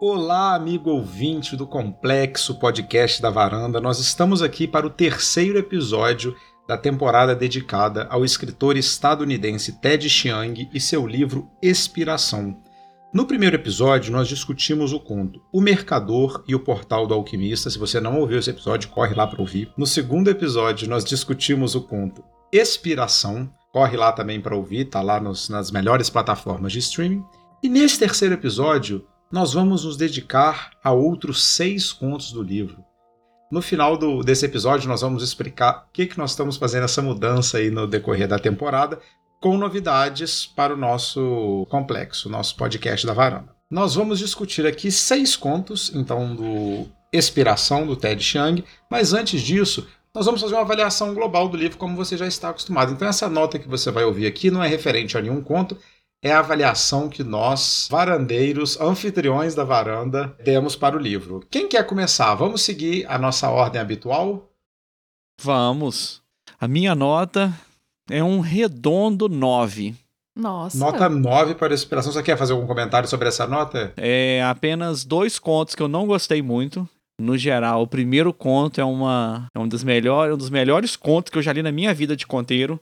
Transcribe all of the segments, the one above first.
Olá, amigo ouvinte do Complexo Podcast da Varanda. Nós estamos aqui para o terceiro episódio da temporada dedicada ao escritor estadunidense Ted Chiang e seu livro Expiração. No primeiro episódio, nós discutimos o conto O Mercador e o Portal do Alquimista. Se você não ouviu esse episódio, corre lá para ouvir. No segundo episódio, nós discutimos o conto Expiração. Corre lá também para ouvir, tá lá nos, nas melhores plataformas de streaming. E nesse terceiro episódio, nós vamos nos dedicar a outros seis contos do livro. No final do, desse episódio, nós vamos explicar o que, que nós estamos fazendo essa mudança aí no decorrer da temporada, com novidades para o nosso complexo, nosso podcast da varanda. Nós vamos discutir aqui seis contos, então, do Expiração, do Ted Chiang, mas antes disso, nós vamos fazer uma avaliação global do livro, como você já está acostumado. Então, essa nota que você vai ouvir aqui não é referente a nenhum conto, é a avaliação que nós, varandeiros, anfitriões da varanda, demos para o livro. Quem quer começar? Vamos seguir a nossa ordem habitual? Vamos. A minha nota é um redondo 9. Nossa. Nota 9 para a Inspiração. Você quer fazer algum comentário sobre essa nota? É apenas dois contos que eu não gostei muito. No geral, o primeiro conto é, uma, é um, dos melhores, um dos melhores contos que eu já li na minha vida de conteiro.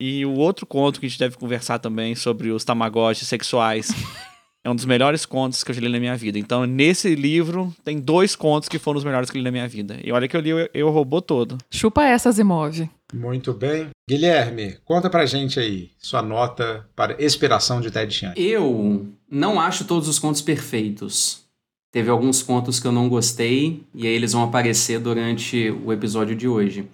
E o outro conto que a gente deve conversar também sobre os tamagotchis sexuais é um dos melhores contos que eu já li na minha vida. Então, nesse livro, tem dois contos que foram os melhores que eu li na minha vida. E olha que eu li Eu, eu Robô todo. Chupa essas imóveis. Muito bem. Guilherme, conta pra gente aí sua nota para Expiração de Ted Chiang. Eu não acho todos os contos perfeitos. Teve alguns contos que eu não gostei, e aí eles vão aparecer durante o episódio de hoje.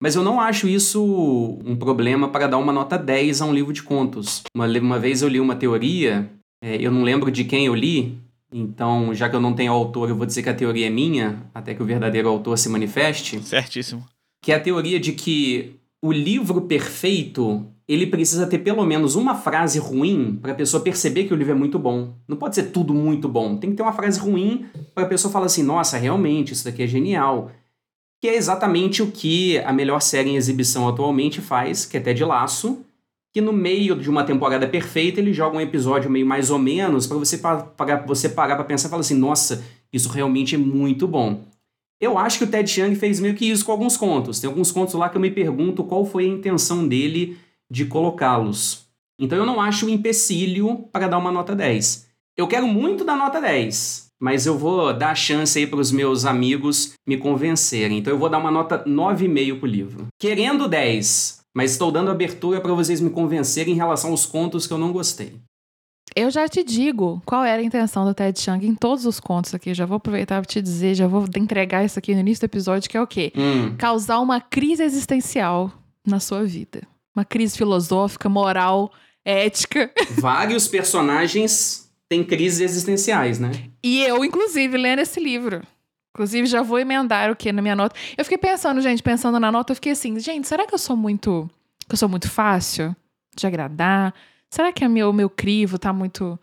Mas eu não acho isso um problema para dar uma nota 10 a um livro de contos. Uma, uma vez eu li uma teoria, é, eu não lembro de quem eu li, então, já que eu não tenho autor, eu vou dizer que a teoria é minha, até que o verdadeiro autor se manifeste. Certíssimo. Que é a teoria de que o livro perfeito, ele precisa ter pelo menos uma frase ruim para a pessoa perceber que o livro é muito bom. Não pode ser tudo muito bom. Tem que ter uma frase ruim para a pessoa falar assim: nossa, realmente, isso daqui é genial que é exatamente o que a melhor série em exibição atualmente faz, que é Ted Laço, que no meio de uma temporada perfeita ele joga um episódio meio mais ou menos para você para você parar para pensar e falar assim, nossa, isso realmente é muito bom. Eu acho que o Ted Chiang fez meio que isso com alguns contos. Tem alguns contos lá que eu me pergunto qual foi a intenção dele de colocá-los. Então eu não acho um empecilho para dar uma nota 10. Eu quero muito dar nota 10, mas eu vou dar a chance aí para os meus amigos me convencerem. Então eu vou dar uma nota 9,5 pro livro. Querendo 10, mas estou dando abertura para vocês me convencerem em relação aos contos que eu não gostei. Eu já te digo qual era a intenção do Ted Chiang em todos os contos aqui. Já vou aproveitar para te dizer, já vou entregar isso aqui no início do episódio, que é o quê? Hum. Causar uma crise existencial na sua vida. Uma crise filosófica, moral, ética. Vários personagens têm crises existenciais, né? E eu, inclusive, lendo esse livro. Inclusive, já vou emendar o que na minha nota. Eu fiquei pensando, gente, pensando na nota, eu fiquei assim, gente, será que eu sou muito. que eu sou muito fácil de agradar? Será que o meu, meu crivo tá muito.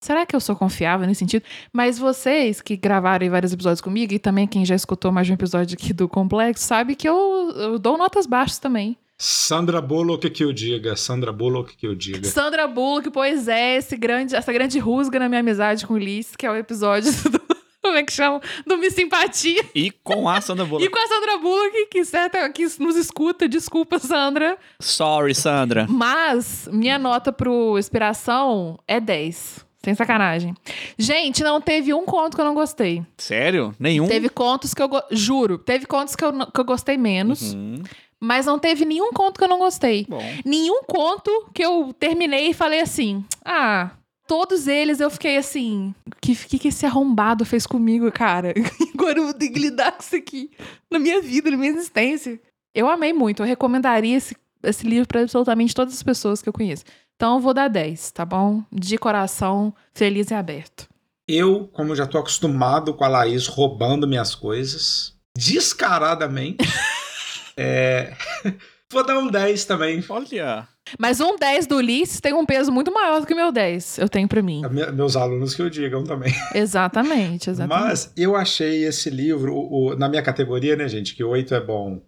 Será que eu sou confiável nesse sentido? Mas vocês que gravaram vários episódios comigo, e também quem já escutou mais de um episódio aqui do Complexo, sabe que eu, eu dou notas baixas também. Sandra Bullock que eu diga, Sandra Bullock que eu diga. Sandra Bullock, pois é, esse grande, essa grande rusga na minha amizade com o Ulisses, que é o episódio do. Como é que chama? Do Me Simpatia. E com a Sandra Bullock. E com a Sandra Bullock, que, certa, que nos escuta. Desculpa, Sandra. Sorry, Sandra. Mas minha nota pro Inspiração é 10. Sem sacanagem. Gente, não teve um conto que eu não gostei. Sério? Nenhum? Teve contos que eu. Juro, teve contos que eu, que eu gostei menos. Uhum. Mas não teve nenhum conto que eu não gostei. Bom. Nenhum conto que eu terminei e falei assim: ah, todos eles eu fiquei assim. O que, que, que esse arrombado fez comigo, cara? Agora eu vou ter que lidar com isso aqui na minha vida, na minha existência. Eu amei muito. Eu recomendaria esse, esse livro para absolutamente todas as pessoas que eu conheço. Então eu vou dar 10, tá bom? De coração, feliz e aberto. Eu, como já tô acostumado com a Laís roubando minhas coisas, descaradamente. É... Vou dar um 10 também. Olha. Mas um 10 do Ulisses tem um peso muito maior do que o meu 10. Eu tenho pra mim. Me- Meus alunos que eu digam também. Exatamente, exatamente. Mas eu achei esse livro, o- o- na minha categoria, né, gente, que 8 é bom,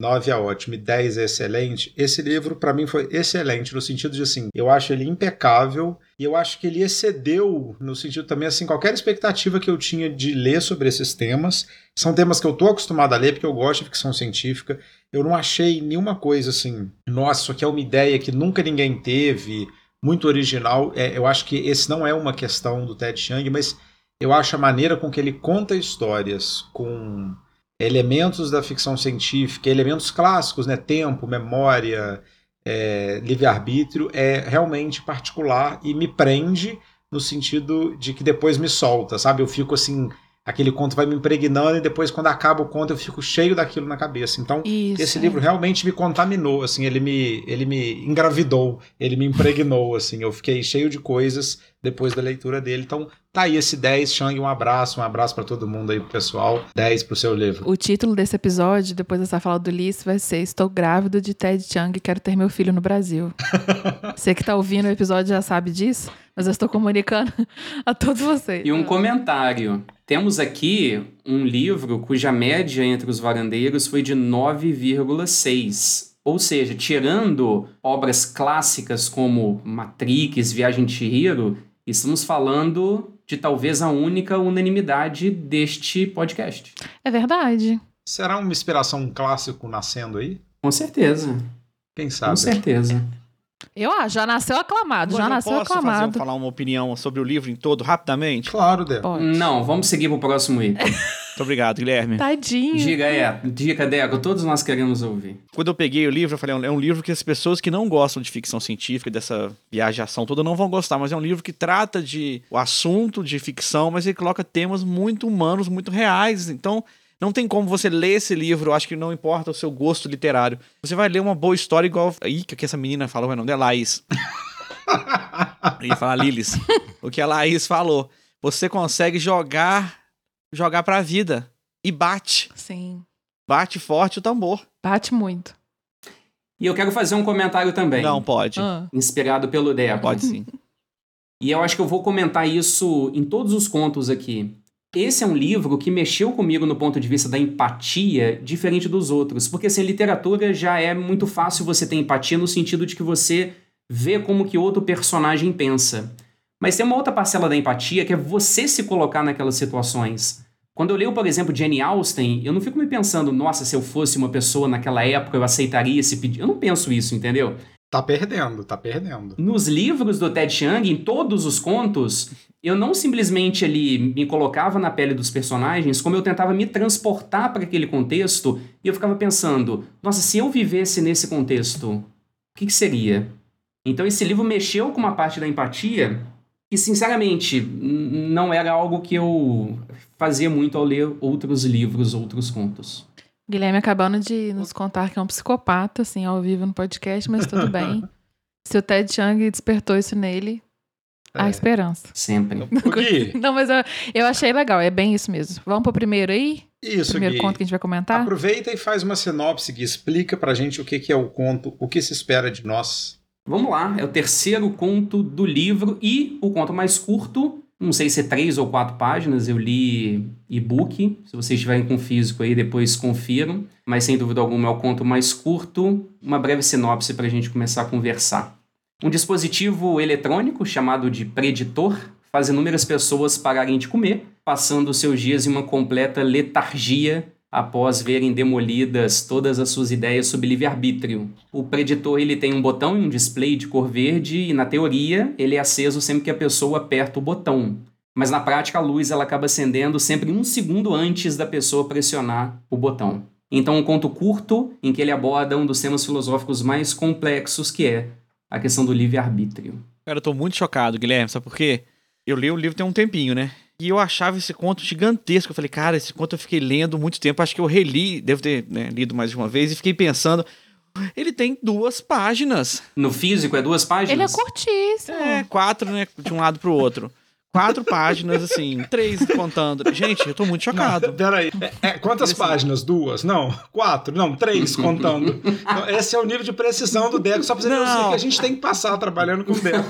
9 é ótimo e 10 é excelente, esse livro para mim foi excelente no sentido de assim, eu acho ele impecável e eu acho que ele excedeu no sentido também assim qualquer expectativa que eu tinha de ler sobre esses temas. São temas que eu tô acostumado a ler porque eu gosto de ficção científica. Eu não achei nenhuma coisa assim, nossa, isso aqui é uma ideia que nunca ninguém teve, muito original. É, eu acho que esse não é uma questão do Ted Chiang, mas eu acho a maneira com que ele conta histórias com elementos da ficção científica, elementos clássicos, né, tempo, memória, é, livre-arbítrio, é realmente particular e me prende no sentido de que depois me solta, sabe? Eu fico assim, aquele conto vai me impregnando e depois quando acaba o conto eu fico cheio daquilo na cabeça. Então, Isso, esse é. livro realmente me contaminou, assim, ele me, ele me engravidou, ele me impregnou, assim, eu fiquei cheio de coisas depois da leitura dele. Então, tá aí esse 10, Shang, um abraço, um abraço para todo mundo aí, pro pessoal. 10 pro seu livro. O título desse episódio, depois dessa fala do Liz, vai ser Estou grávida de Ted Chiang e quero ter meu filho no Brasil. Você que tá ouvindo o episódio já sabe disso, mas eu estou comunicando a todos vocês. E um comentário. Temos aqui um livro cuja média entre os varandeiros foi de 9,6. Ou seja, tirando obras clássicas como Matrix, Viagem de Chihiro, estamos falando de talvez a única unanimidade deste podcast. É verdade. Será uma inspiração um clássico nascendo aí? Com certeza. Quem Com sabe? certeza. Eu acho, já nasceu aclamado, já Agora eu nasceu posso fazer, aclamado. falar uma opinião sobre o livro em todo, rapidamente? Claro. Pode. Não, vamos seguir pro próximo item. Muito obrigado, Guilherme. Tadinho. Diga, é. Dica, Deco. Todos nós queremos ouvir. Quando eu peguei o livro, eu falei, é um livro que as pessoas que não gostam de ficção científica, dessa viajação toda, não vão gostar, mas é um livro que trata de o assunto de ficção, mas ele coloca temas muito humanos, muito reais. Então, não tem como você ler esse livro, acho que não importa o seu gosto literário. Você vai ler uma boa história igual aí que essa menina falou, o nome dela é Laís. Eu ia falar Lilis. o que a Laís falou. Você consegue jogar jogar pra vida e bate. Sim. Bate forte o tambor. Bate muito. E eu quero fazer um comentário também. Não pode. Ah, Inspirado pelo Deco. Pode sim. E eu acho que eu vou comentar isso em todos os contos aqui. Esse é um livro que mexeu comigo no ponto de vista da empatia, diferente dos outros. Porque, assim, literatura já é muito fácil você ter empatia no sentido de que você vê como que outro personagem pensa. Mas tem uma outra parcela da empatia que é você se colocar naquelas situações. Quando eu leio, por exemplo, Jane Austen, eu não fico me pensando, nossa, se eu fosse uma pessoa naquela época, eu aceitaria esse pedido. Eu não penso isso, entendeu? Tá perdendo, tá perdendo. Nos livros do Ted Chiang, em todos os contos, eu não simplesmente ali me colocava na pele dos personagens, como eu tentava me transportar para aquele contexto e eu ficava pensando, nossa, se eu vivesse nesse contexto, o que, que seria? Então esse livro mexeu com uma parte da empatia que, sinceramente, não era algo que eu fazia muito ao ler outros livros, outros contos. Guilherme acabando de nos contar que é um psicopata, assim, ao vivo no podcast, mas tudo bem. Se o Ted Chiang despertou isso nele, há É. esperança. Sempre. Gui, Não, mas eu, eu achei legal, é bem isso mesmo. Vamos pro primeiro aí? isso, primeiro Gui. conto que a gente vai comentar? Aproveita e faz uma sinopse, Gui. Explica pra gente o que que é o conto, o que se espera de nós. Vamos lá, é o terceiro conto do livro e o conto mais curto. Não sei se é três ou quatro páginas, eu li e-book. Se vocês estiverem com físico aí, depois confiram. Mas sem dúvida alguma é o conto mais curto. Uma breve sinopse para a gente começar a conversar. Um dispositivo eletrônico chamado de preditor faz inúmeras pessoas pararem de comer, passando seus dias em uma completa letargia após verem demolidas todas as suas ideias sobre livre-arbítrio. O preditor ele tem um botão e um display de cor verde e na teoria ele é aceso sempre que a pessoa aperta o botão. Mas na prática a luz ela acaba acendendo sempre um segundo antes da pessoa pressionar o botão. Então um conto curto em que ele aborda um dos temas filosóficos mais complexos que é a questão do livre-arbítrio. Cara, eu tô muito chocado, Guilherme, sabe por quê? Eu li o livro tem um tempinho, né? E eu achava esse conto gigantesco. Eu falei, cara, esse conto eu fiquei lendo muito tempo. Acho que eu reli, devo ter né, lido mais de uma vez, e fiquei pensando. Ele tem duas páginas. No físico é duas Ele é páginas? curtíssimo. É, quatro, né? De um lado pro outro. Quatro páginas, assim, três contando. Gente, eu tô muito chocado. Peraí, é, é, quantas páginas? Duas? Não, quatro? Não, três contando. Então, esse é o nível de precisão do Deco, só pra você Não. que a gente tem que passar trabalhando com o Deco.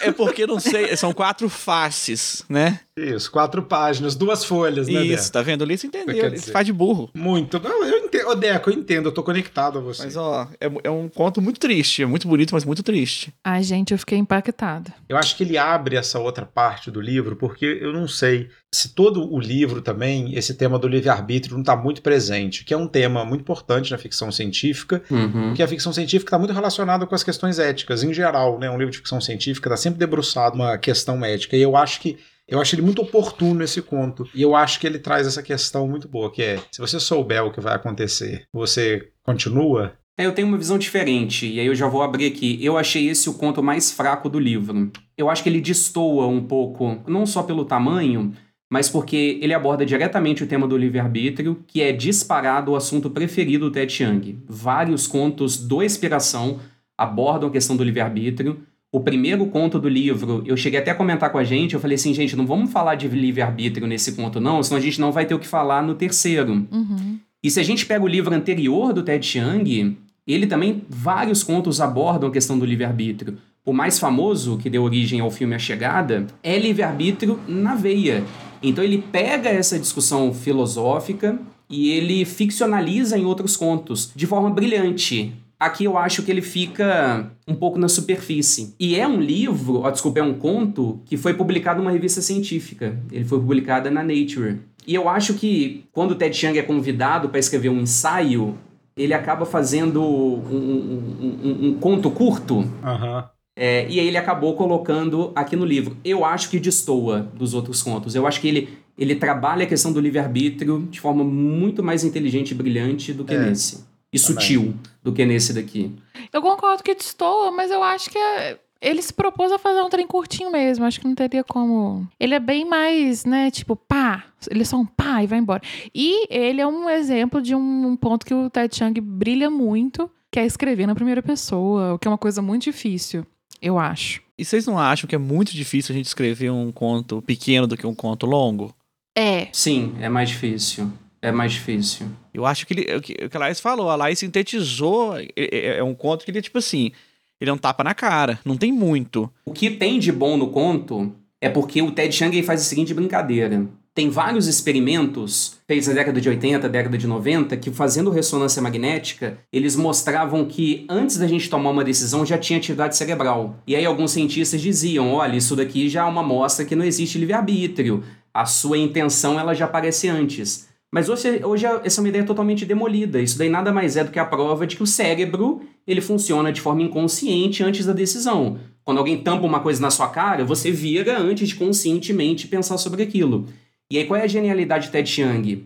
É porque, não sei, são quatro faces, né? Isso, quatro páginas, duas folhas, né, Isso, Deco? tá vendo? Ali você entendeu. Ele faz de burro. Muito. Não, eu entendo, Ô, Deco, eu entendo, eu tô conectado a você. Mas, ó, é, é um conto muito triste. É muito bonito, mas muito triste. Ai, gente, eu fiquei impactada. Eu acho que ele abre essa outra parte do livro, porque eu não sei se todo o livro também, esse tema do livre-arbítrio não está muito presente, que é um tema muito importante na ficção científica, Uhum. porque a ficção científica está muito relacionada com as questões éticas, em geral, né? Um livro de ficção científica está sempre debruçado uma questão ética, e eu acho que eu acho ele muito oportuno esse conto. E eu acho que ele traz essa questão muito boa, que é, se você souber o que vai acontecer, você continua? É, eu tenho uma visão diferente, e aí eu já vou abrir aqui. Eu achei esse o conto mais fraco do livro. Eu acho que ele destoa um pouco, não só pelo tamanho, mas porque ele aborda diretamente o tema do livre-arbítrio, que é disparado o assunto preferido do Ted Chiang. Vários contos do Inspiração abordam a questão do livre-arbítrio. O primeiro conto do livro, eu cheguei até a comentar com a gente, eu falei assim, gente, não vamos falar de livre-arbítrio nesse conto não, senão a gente não vai ter o que falar no terceiro. Uhum. E se a gente pega o livro anterior do Ted Chiang, ele também, vários contos abordam a questão do livre-arbítrio. O mais famoso, que deu origem ao filme A Chegada, é livre-arbítrio na veia. Então ele pega essa discussão filosófica e ele ficcionaliza em outros contos, de forma brilhante. Aqui eu acho que ele fica um pouco na superfície. E é um livro, ó, desculpa, é um conto que foi publicado numa revista científica. Ele foi publicado na Nature. E eu acho que quando o Ted Chiang é convidado para escrever um ensaio, ele acaba fazendo um, um- um- um conto curto. Aham. é, e aí ele acabou colocando aqui no livro. Eu acho que destoa dos outros contos. Eu acho que ele, ele trabalha a questão do livre-arbítrio de forma muito mais inteligente e brilhante do que É, nesse. E sutil do que nesse daqui. Eu concordo que destoa, mas eu acho que é- ele se propôs a fazer um trem curtinho mesmo. Acho que não teria como. Ele é bem mais, né? Tipo, pá. Ele é só um pá e vai embora. E ele é um exemplo de um, um ponto que o Ted Chiang brilha muito, que é escrever na primeira pessoa, o que é uma coisa muito difícil, eu acho. E vocês não acham que é muito difícil a gente escrever um conto pequeno do que um conto longo? É. Sim, é mais difícil. É mais difícil. Eu acho que ele, o que o que a Laís falou, a Laís sintetizou, é, é- é um conto que ele é tipo assim, ele é um tapa na cara, não tem muito. O que tem de bom no conto é porque o Ted Chiang faz a seguinte brincadeira. Tem vários experimentos feitos na década de 80, década de 90, que fazendo ressonância magnética, eles mostravam que antes da gente tomar uma decisão já tinha atividade cerebral. E aí alguns cientistas diziam, olha, isso daqui já é uma mostra que não existe livre-arbítrio. A sua intenção ela já aparece antes. Mas hoje, hoje essa é uma ideia totalmente demolida. Isso daí nada mais é do que a prova de que o cérebro ele funciona de forma inconsciente antes da decisão. Quando alguém tampa uma coisa na sua cara, você vira antes de conscientemente pensar sobre aquilo. E aí, qual é a genialidade de Ted Chiang?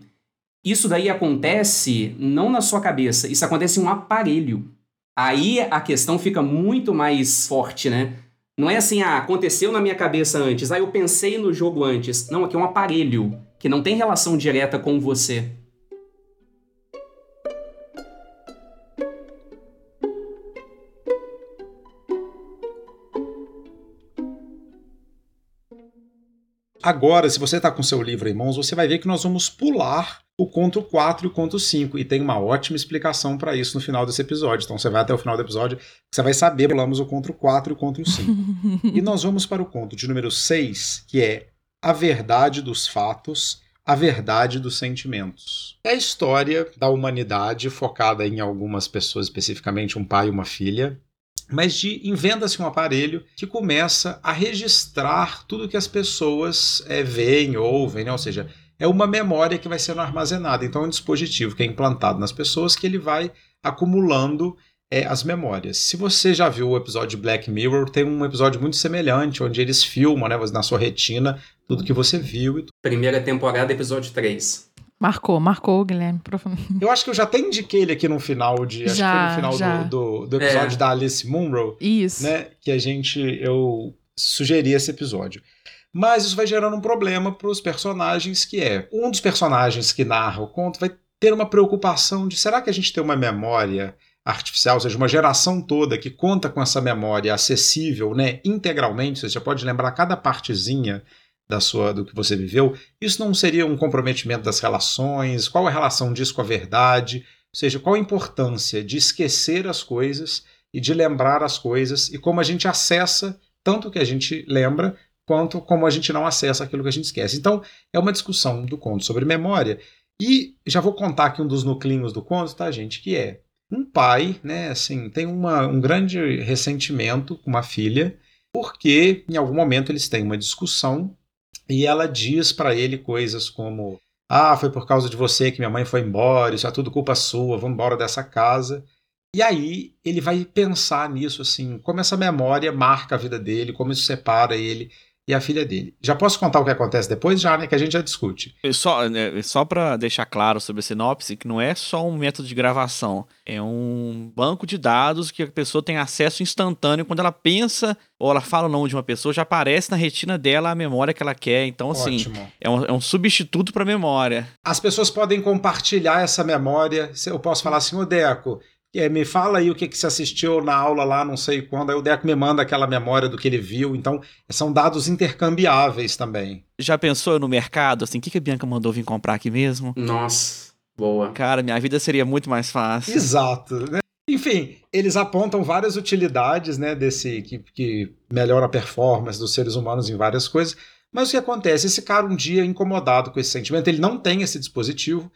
Isso daí acontece não na sua cabeça, isso acontece em um aparelho. Aí a questão fica muito mais forte, né? Não é assim, ah, aconteceu na minha cabeça antes, aí eu pensei no jogo antes. Não, aqui é um aparelho que não tem relação direta com você. Agora, se você está com seu livro em mãos, você vai ver que nós vamos pular o conto 4 e o conto 5. E tem uma ótima explicação para isso no final desse episódio. Então você vai até o final do episódio, você vai saber, pulamos o conto 4 e o conto 5. e nós vamos para o conto de número 6, que é A Verdade dos Fatos, a Verdade dos Sentimentos. É a história da humanidade focada em algumas pessoas, especificamente um pai e uma filha, mas de inventa-se um aparelho que começa a registrar tudo que as pessoas é, veem, ouvem, né? ou seja, é uma memória que vai sendo armazenada. Então é um dispositivo que é implantado nas pessoas que ele vai acumulando é, as memórias. Se você já viu o episódio de Black Mirror, tem um episódio muito semelhante, onde eles filmam né, na sua retina tudo que você viu. E Primeira temporada, episódio 3. Marcou, marcou, Guilherme. Eu acho que eu já até indiquei ele aqui no final de. Acho Já, que foi no final do, do, do episódio É. da Alice Munro. Isso. né, que a gente eu sugeri esse episódio. Mas isso vai gerando um problema para os personagens, que é um dos personagens que narra o conto vai ter uma preocupação de será que a gente tem uma memória artificial, ou seja, uma geração toda que conta com essa memória acessível, né, integralmente, você já pode lembrar cada partezinha da sua do que você viveu. Isso não seria um comprometimento das relações? Qual a relação disso com a verdade? Ou seja, qual a importância de esquecer as coisas e de lembrar as coisas e como a gente acessa tanto o que a gente lembra quanto como a gente não acessa aquilo que a gente esquece. Então, é uma discussão do conto sobre memória. E já vou contar aqui um dos nuclinhos do conto, tá, gente? Que é um pai, né, assim, tem uma, um grande ressentimento com uma filha, porque em algum momento eles têm uma discussão e ela diz para ele coisas como: Ah, foi por causa de você que minha mãe foi embora, isso é tudo culpa sua, vamos embora dessa casa. E aí ele vai pensar nisso, assim, como essa memória marca a vida dele, como isso separa ele e a filha dele. Já posso contar o que acontece depois? Já, né? Que a gente já discute. Só, né, só para deixar claro sobre a sinopse, que não é só um método de gravação, é um banco de dados que a pessoa tem acesso instantâneo. Quando ela pensa ou ela fala o nome de uma pessoa, já aparece na retina dela a memória que ela quer. Então, assim, Ótimo. é um, é um substituto para memória. As pessoas podem compartilhar essa memória. Eu posso falar assim, ô Deco, é, me fala aí o que, que você assistiu na aula lá, não sei quando. Aí o Deco me manda aquela memória do que ele viu. Então, são dados intercambiáveis também. Já pensou no mercado, assim, o que, que a Bianca mandou vir comprar aqui mesmo? Nossa, boa. Cara, minha vida seria muito mais fácil. Exato. Né? Enfim, eles apontam várias utilidades né, desse que, que melhora a performance dos seres humanos em várias coisas. Mas o que acontece? Esse cara, um dia, incomodado com esse sentimento, ele não tem esse dispositivo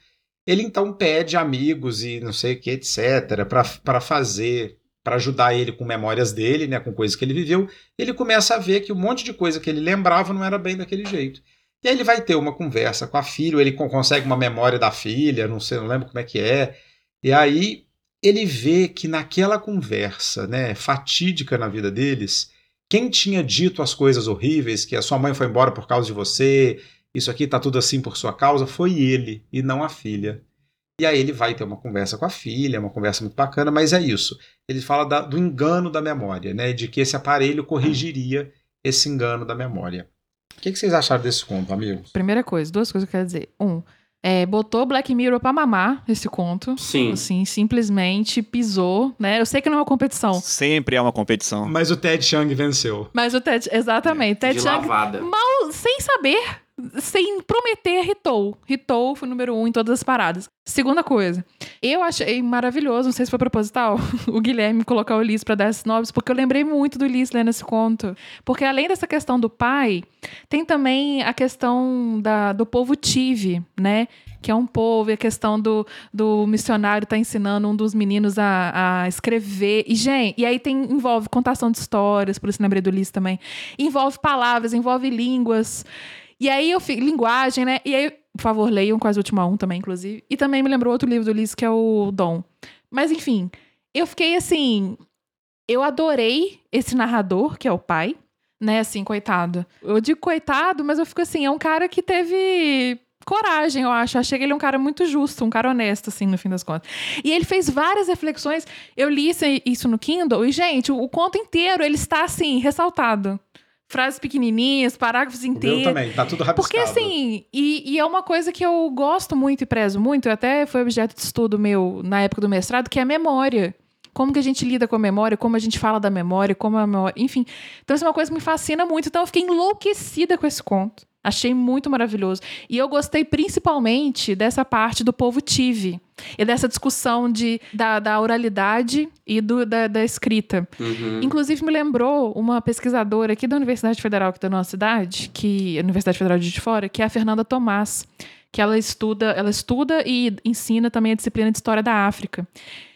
ele então pede amigos e não sei o que, etc., para fazer, para ajudar ele com memórias dele, né, com coisas que ele viveu. Ele começa a ver que um monte de coisa que ele lembrava não era bem daquele jeito. E aí ele vai ter uma conversa com a filha, ele consegue uma memória da filha, não sei, não lembro como é que é. E aí ele vê que naquela conversa, né, fatídica na vida deles, quem tinha dito as coisas horríveis, que a sua mãe foi embora por causa de você, isso aqui tá tudo assim por sua causa, foi ele e não a filha. E aí ele vai ter uma conversa com a filha, uma conversa muito bacana, mas é isso. Ele fala da, do engano da memória, né? De que esse aparelho corrigiria esse engano da memória. O que, que vocês acharam desse conto, amigos? Primeira coisa, duas coisas que eu quero dizer. Um, é, botou Black Mirror pra mamar esse conto. Sim. Assim, simplesmente pisou, né? Eu sei que não é uma competição. Sempre é uma competição. Mas o Ted Chiang venceu. Mas o Ted, exatamente. Ted de Chiang, lavada. mal, sem saber, sem prometer, hitou. Hitou foi o número um em todas as paradas. Segunda coisa, eu achei maravilhoso, não sei se foi proposital, o Guilherme colocar o Ulisses pra dar esses nobres, porque eu lembrei muito do Ulisses lendo esse conto. Porque além dessa questão do pai, tem também a questão da, do povo tive, né? Que é um povo, e a questão do, do missionário tá ensinando um dos meninos a, a escrever. E, gente, e aí tem, envolve contação de histórias, por isso lembrei do Ulisses também. Envolve palavras, envolve línguas. E aí eu fico, linguagem, né? E aí, por favor, leiam quase a última um também, inclusive. E também me lembrou outro livro do Ulisses, que é o Dom. Mas enfim, eu fiquei assim. Eu adorei esse narrador, que é o pai, né? Assim, coitado. Eu digo coitado, mas eu fico assim, é um cara que teve coragem, eu acho. Eu achei que ele é um cara muito justo, um cara honesto, assim, no fim das contas. E ele fez várias reflexões. Eu li isso no Kindle e, gente, o, o conto inteiro ele está, assim, ressaltado frases pequenininhas, parágrafos inteiros. também, tá tudo rabiscado. Porque assim, e, e é uma coisa que eu gosto muito e prezo muito, até foi objeto de estudo meu na época do mestrado, que é a memória. Como que a gente lida com a memória, como a gente fala da memória, como a memória, enfim. Então isso é uma coisa que me fascina muito. Então eu fiquei enlouquecida com esse conto. Achei muito maravilhoso. E eu gostei principalmente dessa parte do povo tive. E dessa discussão de, da, da oralidade e do, da, da escrita. Uhum. Inclusive, me lembrou uma pesquisadora aqui da Universidade Federal, aqui da nossa cidade, que a Universidade Federal de Fora, que é a Fernanda Tomás, que ela estuda, ela estuda e ensina também a disciplina de História da África.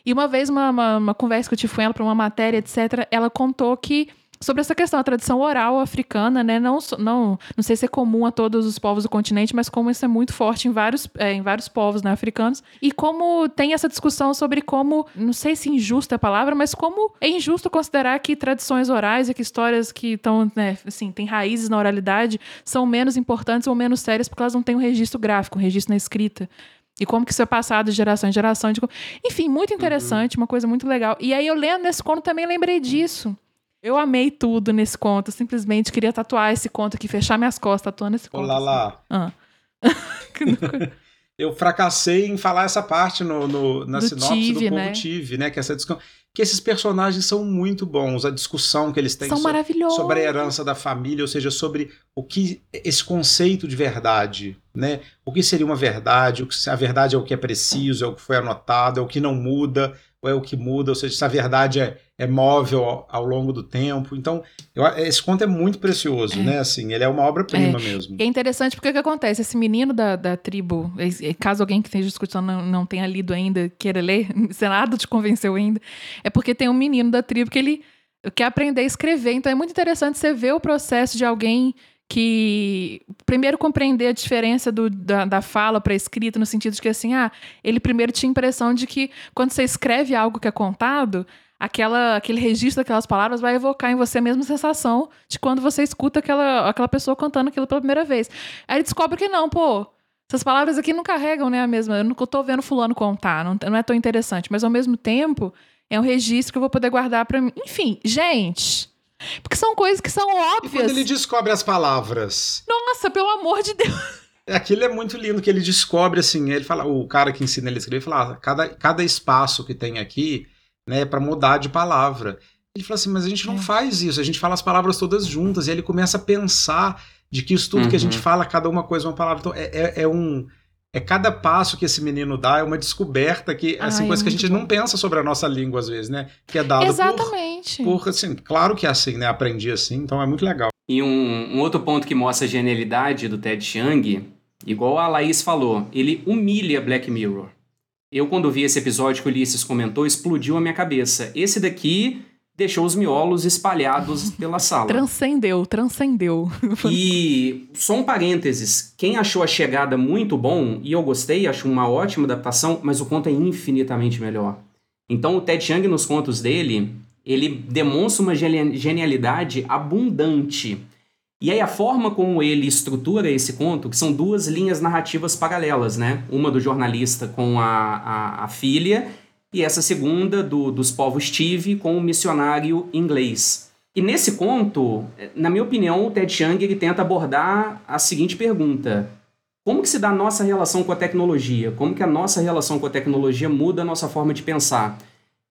E uma vez, uma, uma, uma conversa que eu tive com ela para uma matéria, etc., ela contou que sobre essa questão, a tradição oral africana, né? Não, não, não sei se é comum a todos os povos do continente, mas como isso é muito forte em vários, é, em vários povos né, africanos. E como tem essa discussão sobre como, não sei se injusta é a palavra, mas como é injusto considerar que tradições orais e que histórias que estão, né, assim, têm raízes na oralidade são menos importantes ou menos sérias porque elas não têm um registro gráfico, um registro na escrita. E como que isso é passado de geração em geração. de Enfim, muito interessante, uma coisa muito legal. E aí eu lendo nesse conto também lembrei disso. Eu amei tudo nesse conto. Eu simplesmente queria tatuar esse conto aqui, fechar minhas costas tatuando esse conto. Olá lá. Ah. Eu fracassei em falar essa parte no, no- na Do sinopse Tive, do povo né? Tive, né? Que essa discussão. Que esses personagens são muito bons, a discussão que eles têm São so- sobre a herança da família, ou seja, sobre o que esse conceito de verdade, né? O que seria uma verdade? O que, a verdade é o que é preciso, é o que foi anotado, é o que não muda, ou é o que muda, ou seja, se a verdade é, é móvel ao, ao, longo do tempo. Então, eu, esse conto é muito precioso, é. né? Assim, ele é uma obra-prima é. mesmo. É interessante porque o que acontece? Esse menino da, da tribo, caso alguém que esteja escutando não, não tenha lido ainda, queira ler, se nada te convenceu ainda, é porque tem um menino da tribo que ele quer aprender a escrever. Então, é muito interessante você ver o processo de alguém que primeiro compreender a diferença do, da, da fala para escrita, no sentido de que assim, ah, ele primeiro tinha a impressão de que quando você escreve algo que é contado, aquela, aquele registro daquelas palavras vai evocar em você a mesma sensação de quando você escuta aquela, aquela pessoa contando aquilo pela primeira vez. Aí ele descobre que não, pô, essas palavras aqui não carregam né, a mesma. Eu não estou vendo fulano contar, não, não é tão interessante, mas ao mesmo tempo é um registro que eu vou poder guardar para mim. Enfim, gente. Porque são coisas que são óbvias. E quando ele descobre as palavras. Nossa, pelo amor de Deus. É, aquilo é muito lindo que ele descobre assim. Ele fala, o cara que ensina ele a escrever fala, ah, cada, cada espaço que tem aqui, né, é para mudar de palavra. Ele fala assim, mas a gente não é. faz isso. A gente fala as palavras todas juntas. E ele começa a pensar de que isso tudo uhum. que a gente uhum. fala, cada uma coisa é uma palavra. Então é, é, é um é cada passo que esse menino dá é uma descoberta que assim Ai, coisa é que a gente bom. não pensa sobre a nossa língua às vezes, né? Que é dado Exatamente. por, por assim, claro que é assim, né? Aprendi assim, então é muito legal. E um, um outro ponto que mostra a genialidade do Ted Chiang, igual a Laís falou, ele humilha Black Mirror. Eu quando vi esse episódio que o Ulisses comentou, explodiu a minha cabeça. Esse daqui deixou os miolos espalhados pela sala. Transcendeu, transcendeu. E só um parênteses, quem achou a chegada muito bom, e eu gostei, acho uma ótima adaptação, mas o conto é infinitamente melhor. Então o Ted Chiang nos contos dele, ele demonstra uma genialidade abundante. E aí a forma como ele estrutura esse conto, que são duas linhas narrativas paralelas, né? Uma do jornalista com a, a, a filha e essa segunda do, dos povos Tive com o missionário inglês. E nesse conto, na minha opinião, o Ted Chiang ele tenta abordar a seguinte pergunta: como que se dá a nossa relação com a tecnologia? Como que a nossa relação com a tecnologia muda a nossa forma de pensar?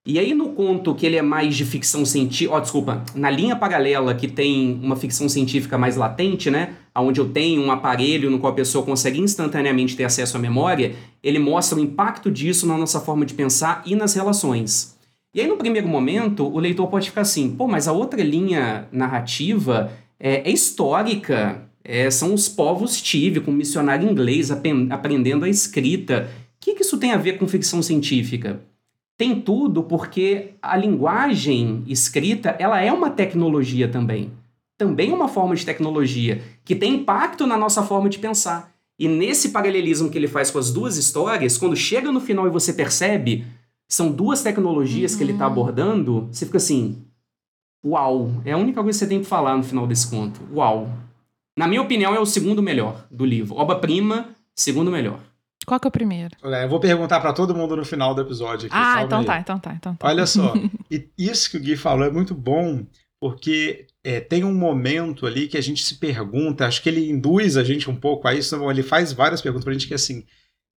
E aí no conto que ele é mais de ficção científica, ó, oh, desculpa, na linha paralela que tem uma ficção científica mais latente, né, onde eu tenho um aparelho no qual a pessoa consegue instantaneamente ter acesso à memória, ele mostra o impacto disso na nossa forma de pensar e nas relações. E aí no primeiro momento, o leitor pode ficar assim, pô, mas a outra linha narrativa é, é histórica, é, são os povos tive com missionário inglês aprendendo a escrita. O que, que isso tem a ver com ficção científica? Tem tudo porque a linguagem escrita, ela é uma tecnologia também. Também é uma forma de tecnologia que tem impacto na nossa forma de pensar. E nesse paralelismo que ele faz com as duas histórias, quando chega no final e você percebe, são duas tecnologias uhum. que ele está uhum. abordando, você fica assim, uau, é a única coisa que você tem que falar no final desse conto. Uau. Na minha opinião, é o segundo melhor do livro. Obra-prima, segundo melhor. Qual que é o primeiro? É, eu vou perguntar para todo mundo no final do episódio. Aqui, ah, então tá, então tá, então tá. Olha só, e isso que o Gui falou é muito bom, porque é, tem um momento ali que a gente se pergunta, acho que ele induz a gente um pouco a isso, ele faz várias perguntas pra gente que é assim,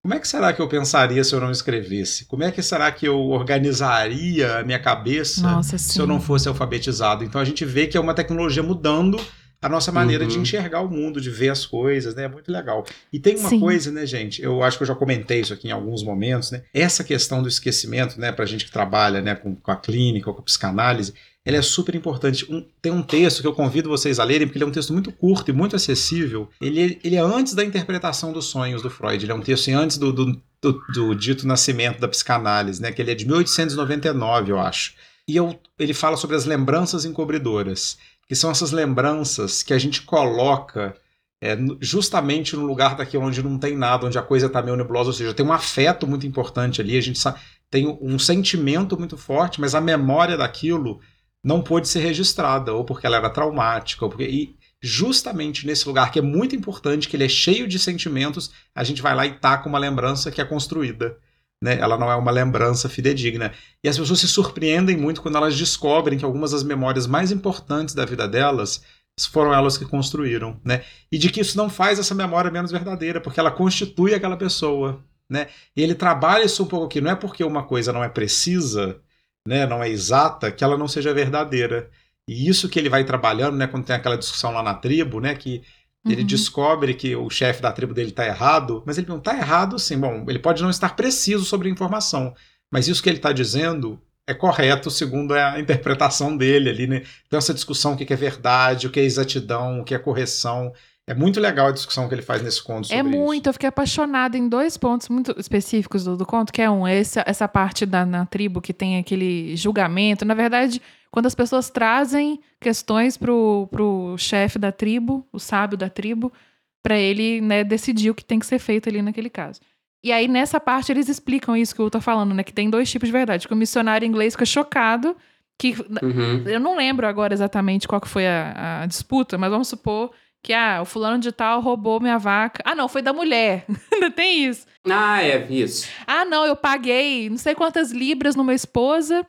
como é que será que eu pensaria se eu não escrevesse? Como é que será que eu organizaria a minha cabeça Nossa, se eu não fosse alfabetizado? Então a gente vê que é uma tecnologia mudando a nossa maneira uhum. de enxergar o mundo, de ver as coisas, né? É muito legal. E tem uma Sim. coisa, né, gente? Eu acho que eu já comentei isso aqui em alguns momentos, né? Essa questão do esquecimento, né, pra gente que trabalha, né, com, com a clínica, com a psicanálise, ela é super importante. Um, tem um texto que eu convido vocês a lerem, porque ele é um texto muito curto e muito acessível. Ele, ele é antes da interpretação dos sonhos do Freud. Ele é um texto assim, antes do, do, do, do dito nascimento da psicanálise, né? Que ele é de 1899, eu acho. E eu, ele fala sobre as lembranças encobridoras que são essas lembranças que a gente coloca é, justamente no lugar daquilo onde não tem nada, onde a coisa está meio nebulosa, ou seja, tem um afeto muito importante ali, a gente tem um sentimento muito forte, mas a memória daquilo não pôde ser registrada, ou porque ela era traumática, ou porque. E justamente nesse lugar que é muito importante, que ele é cheio de sentimentos, a gente vai lá e taca uma lembrança que é construída né? Ela não é uma lembrança fidedigna. E as pessoas se surpreendem muito quando elas descobrem que algumas das memórias mais importantes da vida delas foram elas que construíram, né? E de que isso não faz essa memória menos verdadeira, porque ela constitui aquela pessoa, né? E ele trabalha isso um pouco aqui, não é porque uma coisa não é precisa, né, não é exata, que ela não seja verdadeira. E isso que ele vai trabalhando, né, quando tem aquela discussão lá na tribo, né, que ele uhum. descobre que o chefe da tribo dele está errado, mas ele não está errado, sim. Bom, ele pode não estar preciso sobre a informação, mas isso que ele está dizendo é correto segundo a interpretação dele ali, né? Então essa discussão o que é verdade, o que é exatidão, o que é correção, é muito legal a discussão que ele faz nesse conto sobre É muito, isso. eu fiquei apaixonada em dois pontos muito específicos do, do conto, que é um, esse, essa parte da na tribo que tem aquele julgamento. Na verdade, quando as pessoas trazem questões pro, pro chefe da tribo, o sábio da tribo, para ele né, decidir o que tem que ser feito ali naquele caso. E aí, nessa parte, eles explicam isso que o Will tá falando, né? Que tem dois tipos de verdade. Que o missionário inglês fica chocado, que Uhum. eu não lembro agora exatamente qual que foi a, a disputa, mas vamos supor que ah, o fulano de tal roubou minha vaca. Ah, não, foi da mulher. Ainda tem isso. Ah, é, isso. Ah, não, eu paguei não sei quantas libras numa esposa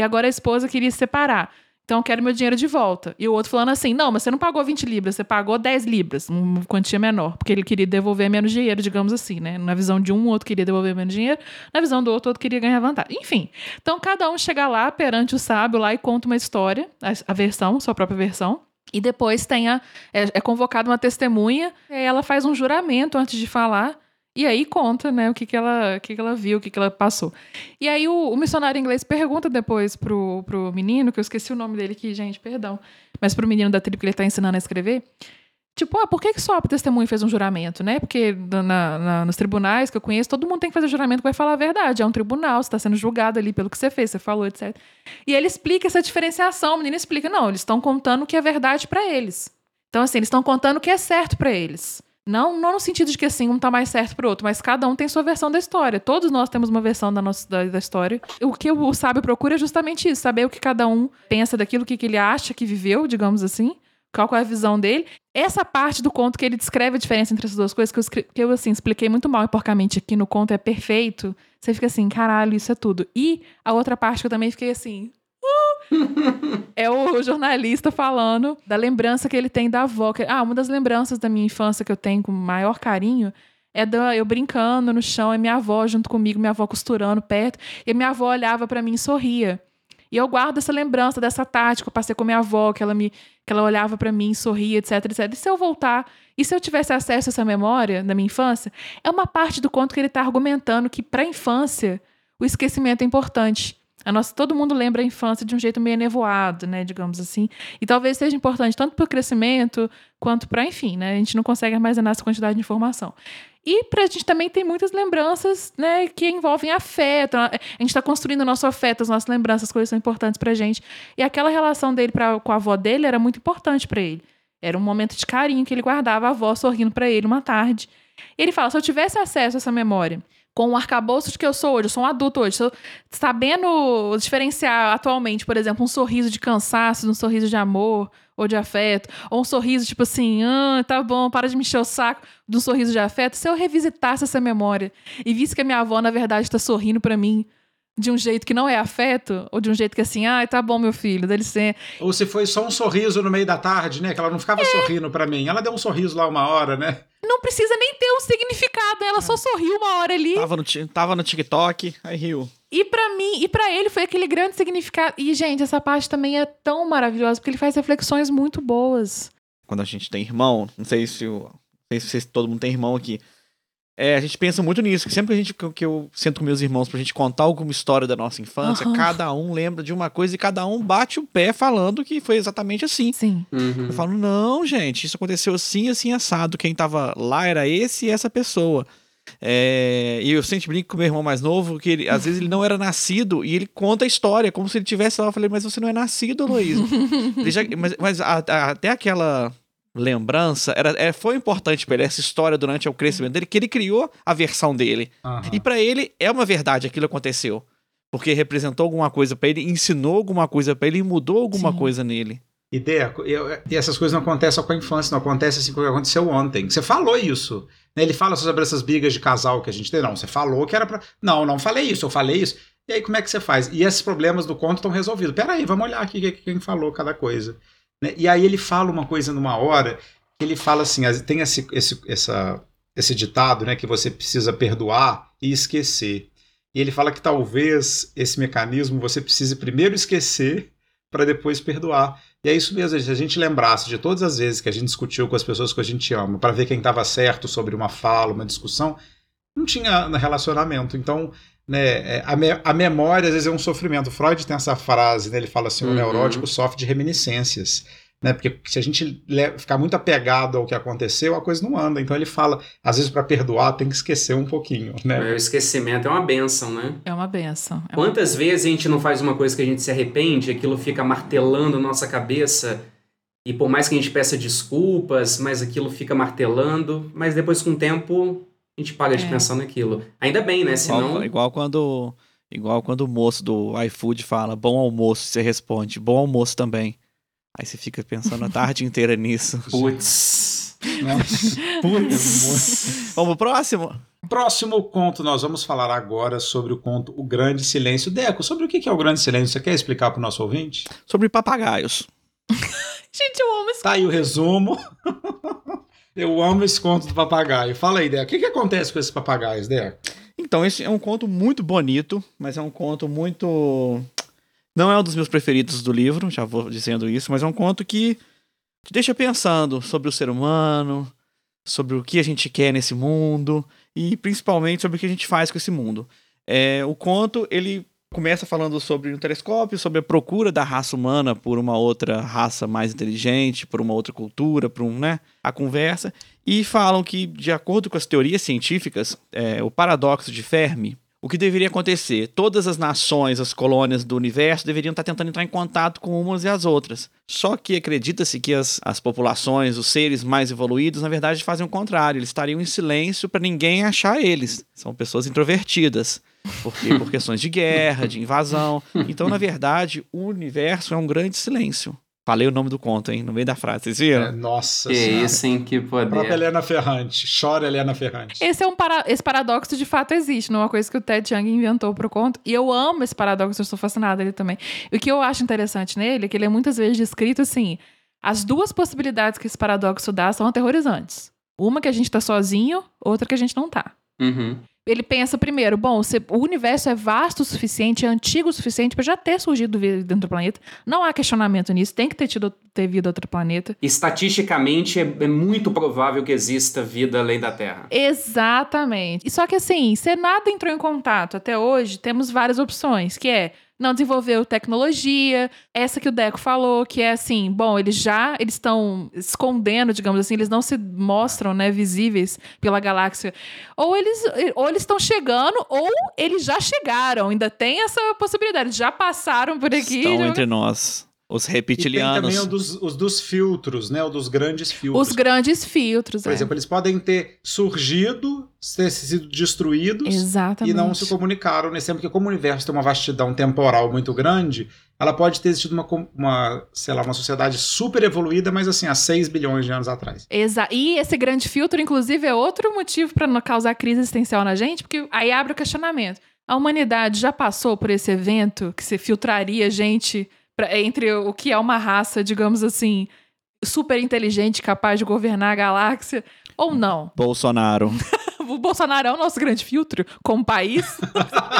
e agora a esposa queria se separar. Então eu quero meu dinheiro de volta. E o outro falando assim: não, mas você não pagou 20 libras, você pagou 10 libras, uma quantia menor, porque ele queria devolver menos dinheiro, digamos assim, né? Na visão de um, o outro queria devolver menos dinheiro, na visão do outro, o outro queria ganhar vantagem. Enfim. Então cada um chega lá perante o sábio lá e conta uma história, a, versão, sua própria versão. E depois tem a, é, é convocada uma testemunha, e ela faz um juramento antes de falar. E aí conta, né, o que, que, ela, o que, que ela viu, o que, que ela passou. E aí o, o missionário inglês pergunta depois pro, pro menino, que eu esqueci o nome dele aqui, gente, perdão. Mas pro menino da tribo que ele tá ensinando a escrever. Tipo, ah, por que, que só a testemunha fez um juramento, né? Porque na, na- nos tribunais que eu conheço, todo mundo tem que fazer juramento que vai falar a verdade. É um tribunal, você está sendo julgado ali pelo que você fez, você falou, etc. E ele explica essa diferenciação. O menino explica, não, eles estão contando o que é verdade para eles. Então, assim, eles estão contando o que é certo para eles. Não, não no sentido de que assim, um tá mais certo pro outro, mas cada um tem sua versão da história. Todos nós temos uma versão da, nossa, da, da história. O que o sábio procura é justamente isso: saber o que cada um pensa daquilo, o que, que ele acha que viveu, digamos assim. Qual é a visão dele. Essa parte do conto que ele descreve a diferença entre essas duas coisas, que eu, que eu assim, expliquei muito mal e porcamente aqui no conto, é perfeito. Você fica assim, caralho, isso é tudo. E a outra parte que eu também fiquei assim, é o jornalista falando da lembrança que ele tem da avó. Ah, uma das lembranças da minha infância que eu tenho com maior carinho é da, eu brincando no chão, e minha avó junto comigo, minha avó costurando perto, e minha avó olhava pra mim e sorria. E eu guardo essa lembrança dessa tarde que eu passei com minha avó, que ela me que ela olhava pra mim, sorria, etc, etc. E se eu voltar, e se eu tivesse acesso a essa memória da minha infância, é uma parte do conto que ele tá argumentando que pra infância o esquecimento é importante. A nossa, todo mundo lembra a infância de um jeito meio nevoado, né, digamos assim. E talvez seja importante tanto para o crescimento quanto para, enfim, né, a gente não consegue armazenar essa quantidade de informação. E pra gente também tem muitas lembranças, né, que envolvem afeto. A gente está construindo o nosso afeto, as nossas lembranças, as coisas são importantes pra gente. E aquela relação dele pra, com a avó dele era muito importante para ele. Era um momento de carinho que ele guardava a avó sorrindo para ele uma tarde. E ele fala: se eu tivesse acesso a essa memória com o arcabouço de que eu sou hoje, eu sou um adulto hoje, se eu sabendo diferenciar atualmente, por exemplo, um sorriso de cansaço, um sorriso de amor ou de afeto, ou um sorriso tipo assim, ah, tá bom, para de me encher o saco, de um sorriso de afeto, se eu revisitasse essa memória e visse que a minha avó, na verdade, está sorrindo para mim de um jeito que não é afeto, ou de um jeito que assim, ah, tá bom, meu filho, dá licença. Ou se foi só um sorriso no meio da tarde, né? Que ela não ficava sorrindo pra mim. Ela deu um sorriso lá uma hora, né? Não precisa nem ter um significado, ela só sorriu uma hora ali. Tava no, tava no TikTok, aí riu. E pra mim, e pra ele foi aquele grande significado. E, gente, essa parte também é tão maravilhosa, porque ele faz reflexões muito boas. Quando a gente tem irmão, não sei se, o- não sei se todo mundo tem irmão aqui. É, a gente pensa muito nisso, que sempre que, a gente, que eu- sento com meus irmãos pra gente contar alguma história da nossa infância, Aham. cada um lembra de uma coisa e cada um bate o pé falando que foi exatamente assim. Sim. Uhum. Eu falo, não, gente, isso aconteceu assim, assim, assado. Quem tava lá era esse e essa pessoa. É, e eu sempre brinco com meu irmão mais novo, que ele, às vezes ele não era nascido e ele conta a história, como se ele tivesse lá. Eu falei, mas você não é nascido, Luiz. Mas mas a- a- até aquela lembrança era, é, foi importante pra ele, essa história durante o crescimento dele, que ele criou a versão dele. Aham. E pra ele é uma verdade aquilo aconteceu. Porque representou alguma coisa pra ele, ensinou alguma coisa pra ele e mudou alguma Sim. coisa nele. E Deco, eu- e essas coisas não acontecem só com a infância, não acontece assim com o que aconteceu ontem. Você falou isso. né? Ele fala sobre essas brigas de casal que a gente tem. Não, você falou que era pra. Não, não falei isso, eu falei isso. E aí, como é que você faz? E esses problemas do conto estão resolvidos. Peraí, vamos olhar aqui que- quem falou cada coisa. Né? E aí ele fala uma coisa numa hora ele fala assim: as- tem esse, esse, essa, esse ditado, né? Que você precisa perdoar e esquecer. E ele fala que talvez esse mecanismo você precise primeiro esquecer para depois perdoar. E é isso mesmo, se a gente lembrasse de todas as vezes que a gente discutiu com as pessoas que a gente ama, para ver quem estava certo sobre uma fala, uma discussão, não tinha relacionamento. Então, né, é, a, me, a, memória às vezes é um sofrimento. Freud tem essa frase, né, ele fala assim, o uhum. neurótico sofre de reminiscências. Né, porque se a gente ficar muito apegado ao que aconteceu, a coisa não anda. Então ele fala, às vezes para perdoar tem que esquecer um pouquinho, né? O esquecimento é uma benção, né? É uma benção. É Quantas uma... vezes a gente não faz uma coisa que a gente se arrepende, aquilo fica martelando nossa cabeça e por mais que a gente peça desculpas, mas aquilo fica martelando, mas depois com o tempo a gente para é. de pensar naquilo. Ainda bem, né? Senão... Igual, igual quando igual quando o moço do iFood fala bom almoço, você responde bom almoço também. Aí você fica pensando a tarde inteira nisso. Putz. Putz. vamos pro próximo? Próximo conto, nós vamos falar agora sobre o conto O Grande Silêncio. Deco, sobre o que é o Grande Silêncio? Você quer explicar para o nosso ouvinte? Sobre papagaios. Gente, eu amo esse Tá aí o resumo. Eu amo esse conto do papagaio. Fala aí, Deco. O que, que acontece com esses papagaios, Deco? Então, esse é um conto muito bonito, mas é um conto muito. Não é um dos meus preferidos do livro, já vou dizendo isso, mas é um conto que te deixa pensando sobre o ser humano, sobre o que a gente quer nesse mundo e principalmente sobre o que a gente faz com esse mundo. É, o conto ele começa falando sobre um telescópio, sobre a procura da raça humana por uma outra raça mais inteligente, por uma outra cultura, por um, né, a conversa, e falam que, de acordo com as teorias científicas, é, o paradoxo de Fermi, o que deveria acontecer? Todas as nações, as colônias do universo deveriam estar tentando entrar em contato com umas e as outras. Só que acredita-se que as, as populações, os seres mais evoluídos, na verdade fazem o contrário. Eles estariam em silêncio para ninguém achar eles. São pessoas introvertidas. Porque, por questões de guerra, de invasão. Então, na verdade, o universo é um grande silêncio. Falei o nome do conto, hein? No meio da frase, vocês viram? É, nossa que senhora. isso, hein? Que poder. A própria Helena Ferrante. Chora Helena Ferrante. Esse, é um para... esse paradoxo de fato existe, não é uma coisa que o Ted Chiang inventou pro conto. E eu amo esse paradoxo, eu estou fascinada dele também. E o que eu acho interessante nele é que ele é muitas vezes descrito assim: as duas possibilidades que esse paradoxo dá são aterrorizantes. Uma que a gente tá sozinho, outra que a gente não tá. Uhum ele pensa primeiro, bom, se o universo é vasto o suficiente, é antigo o suficiente para já ter surgido vida dentro do planeta. Não há questionamento nisso, tem que ter tido ter vida outro planeta. Estatisticamente é, é muito provável que exista vida além da Terra. Exatamente. E só que assim, se nada entrou em contato até hoje, temos várias opções, que é não desenvolveu tecnologia. Essa que o Deco falou, que é assim, bom, eles já eles estão escondendo, digamos assim, eles não se mostram, né, visíveis pela galáxia. Ou eles ou eles estão chegando ou eles já chegaram. Ainda tem essa possibilidade, já passaram por aqui. Estão já... entre nós. Os reptilianos. E tem também dos, os dos filtros, né? O dos grandes filtros. Os grandes filtros, Por é. exemplo, eles podem ter surgido, ter sido destruídos Exatamente. e não se comunicaram nesse tempo, porque como o universo tem uma vastidão temporal muito grande, ela pode ter existido uma, uma, sei lá, uma sociedade super evoluída, mas assim, há 6 bilhões de anos atrás. Exato. E esse grande filtro, inclusive, é outro motivo para não causar crise existencial na gente, porque aí abre o questionamento. A humanidade já passou por esse evento que se filtraria gente pra, entre o que é uma raça, digamos assim, super inteligente, capaz de governar a galáxia, ou não? Bolsonaro. o Bolsonaro é o nosso grande filtro como país.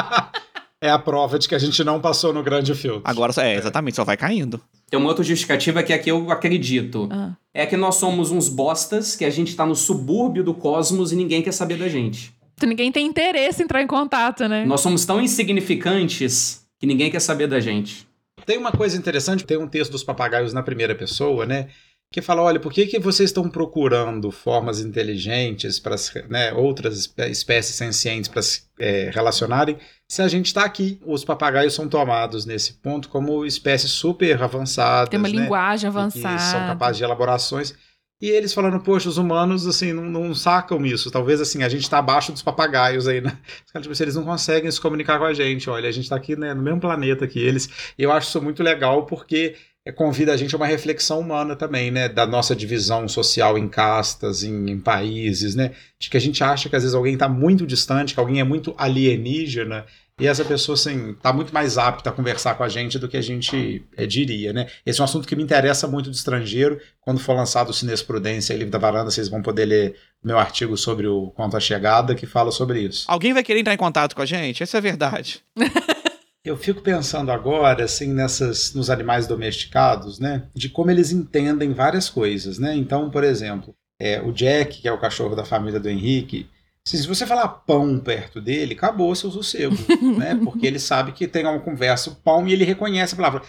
é a prova de que a gente não passou no grande filtro. Agora, é, exatamente, só vai caindo. Tem uma outra justificativa que é a que eu acredito. Ah. É que nós somos uns bostas, que a gente tá no subúrbio do cosmos e ninguém quer saber da gente. Ninguém tem interesse em entrar em contato, né? Nós somos tão insignificantes que ninguém quer saber da gente. Tem uma coisa interessante, tem um texto dos papagaios na primeira pessoa, né? Que fala, olha, por que, que vocês estão procurando formas inteligentes para né, outras espécies sencientes para se é, relacionarem, se a gente está aqui? Os papagaios são tomados nesse ponto como espécies super avançadas. Tem uma né, linguagem avançada. Que são capazes de elaborações. E eles falando, poxa, os humanos, assim, não, não sacam isso. Talvez, assim, a gente está abaixo dos papagaios aí, né? Tipo, eles não conseguem se comunicar com a gente. Olha, a gente está aqui né, no mesmo planeta que eles. E eu acho isso muito legal porque convida a gente a uma reflexão humana também, né? Da nossa divisão social em castas, em, em países, né? De que a gente acha que às vezes alguém está muito distante, que alguém é muito alienígena e essa pessoa, assim, tá muito mais apta a conversar com a gente do que a gente é, diria, né? Esse é um assunto que me interessa muito de estrangeiro. Quando for lançado o Cinesprudência e Livro da Varanda, vocês vão poder ler meu artigo sobre o Conto à Chegada, que fala sobre isso. Alguém vai querer entrar em contato com a gente? Essa é a verdade. Eu fico pensando agora, assim, nessas, nos animais domesticados, né? De como eles entendem várias coisas, né? Então, por exemplo, é, o Jack, que é o cachorro da família do Henrique, se você falar pão perto dele, acabou seu sossego, né? Porque ele sabe que tem uma conversa, o pão, e ele reconhece a palavra.